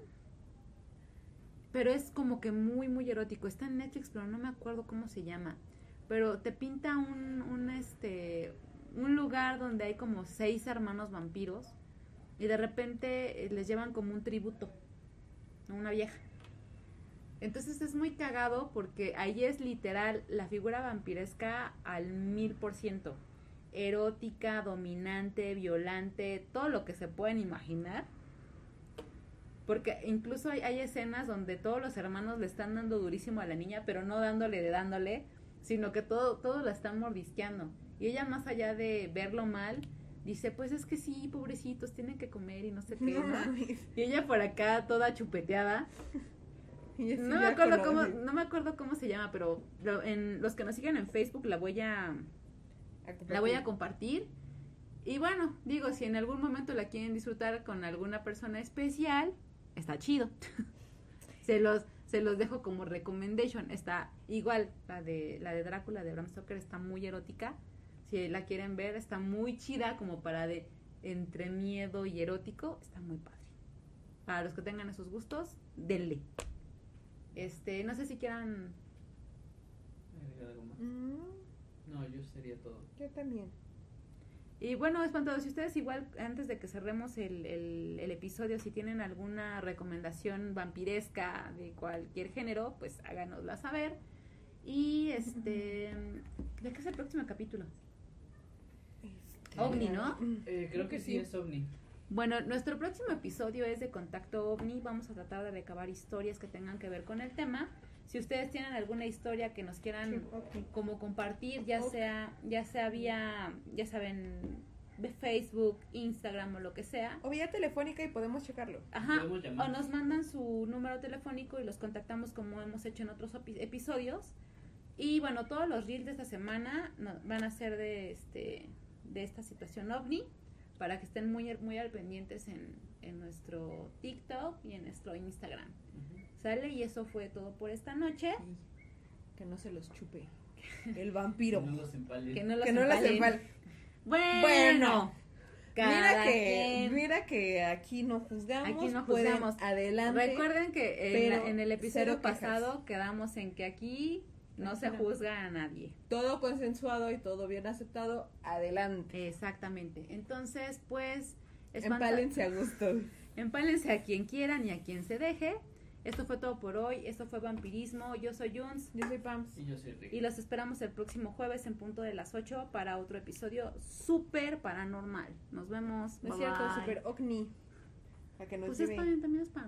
pero es como que muy, muy erótico. Está en Netflix, pero no me acuerdo cómo se llama. Pero te pinta un, un este, un lugar donde hay como seis hermanos vampiros y de repente eh, les llevan como un tributo a una vieja. Entonces es muy cagado porque ahí es literal la figura vampiresca al mil por ciento. Erótica, dominante, violante, todo lo que se pueden imaginar. Porque incluso hay, hay escenas donde todos los hermanos le están dando durísimo a la niña, pero no dándole de dándole, sino que todo, todos la están mordisqueando. Y ella más allá de verlo mal, dice, pues es que sí, pobrecitos, tienen que comer y no sé qué. No. Y ella por acá toda chupeteada. Y así No me acuerdo cómo, no me acuerdo cómo se llama, pero lo- en los que nos siguen en Facebook la voy a la voy a compartir. Y bueno, digo, si en algún momento la quieren disfrutar con alguna persona especial, está chido. se los se los dejo como recommendation. Está igual la de la de Drácula de Bram Stoker está muy erótica. Si la quieren ver, está muy chida como para de entre miedo y erótico, está muy padre. Para los que tengan esos gustos, denle. Este, no sé si quieran. Agregar algo más. Mm, No, yo sería todo. yo también. Y bueno, espantado, si ustedes igual, antes de que cerremos el, el, el episodio, si tienen alguna recomendación vampiresca de cualquier género, pues háganosla saber. Y este, ¿de qué es el próximo capítulo? Este, OVNI, ¿no? Eh, creo que sí es ovni. Bueno, nuestro próximo episodio es de Contacto OVNI. Vamos a tratar de recabar historias que tengan que ver con el tema. Si ustedes tienen alguna historia que nos quieran Sí, como compartir, ya sea, ya sea vía, ya saben, de Facebook, Instagram o lo que sea. O vía telefónica y podemos checarlo. Ajá. Podemos. O nos mandan su número telefónico y los contactamos como hemos hecho en otros epi- episodios. Y bueno, todos los reels de esta semana van a ser de este de esta situación ovni para que estén muy muy al pendientes en, en nuestro TikTok y en nuestro Instagram. ¿Sale? Y eso fue todo por esta noche. Que no se los chupe. El vampiro. No los empalen. Que no los que no empalen. empal. Bueno, Mira que, quien. mira que aquí no juzgamos. Aquí no juzgamos. Adelante. Recuerden que en, el episodio pasado quedamos en que aquí no se Ajá. juzga a nadie. Todo consensuado y todo bien aceptado. Adelante. Exactamente. Entonces, pues, espanta- Empálense a gusto. empálense a quien quieran y a quien se deje. Esto fue todo por hoy. Esto fue Vampirismo. Yo soy Juns. Yo soy Pams. Y yo soy Rick. Y los esperamos el próximo jueves en punto de las 8 para otro episodio súper paranormal. Nos vemos. No es cierto, bye. super ovni. Para que nos Pues es lleve- para, también es para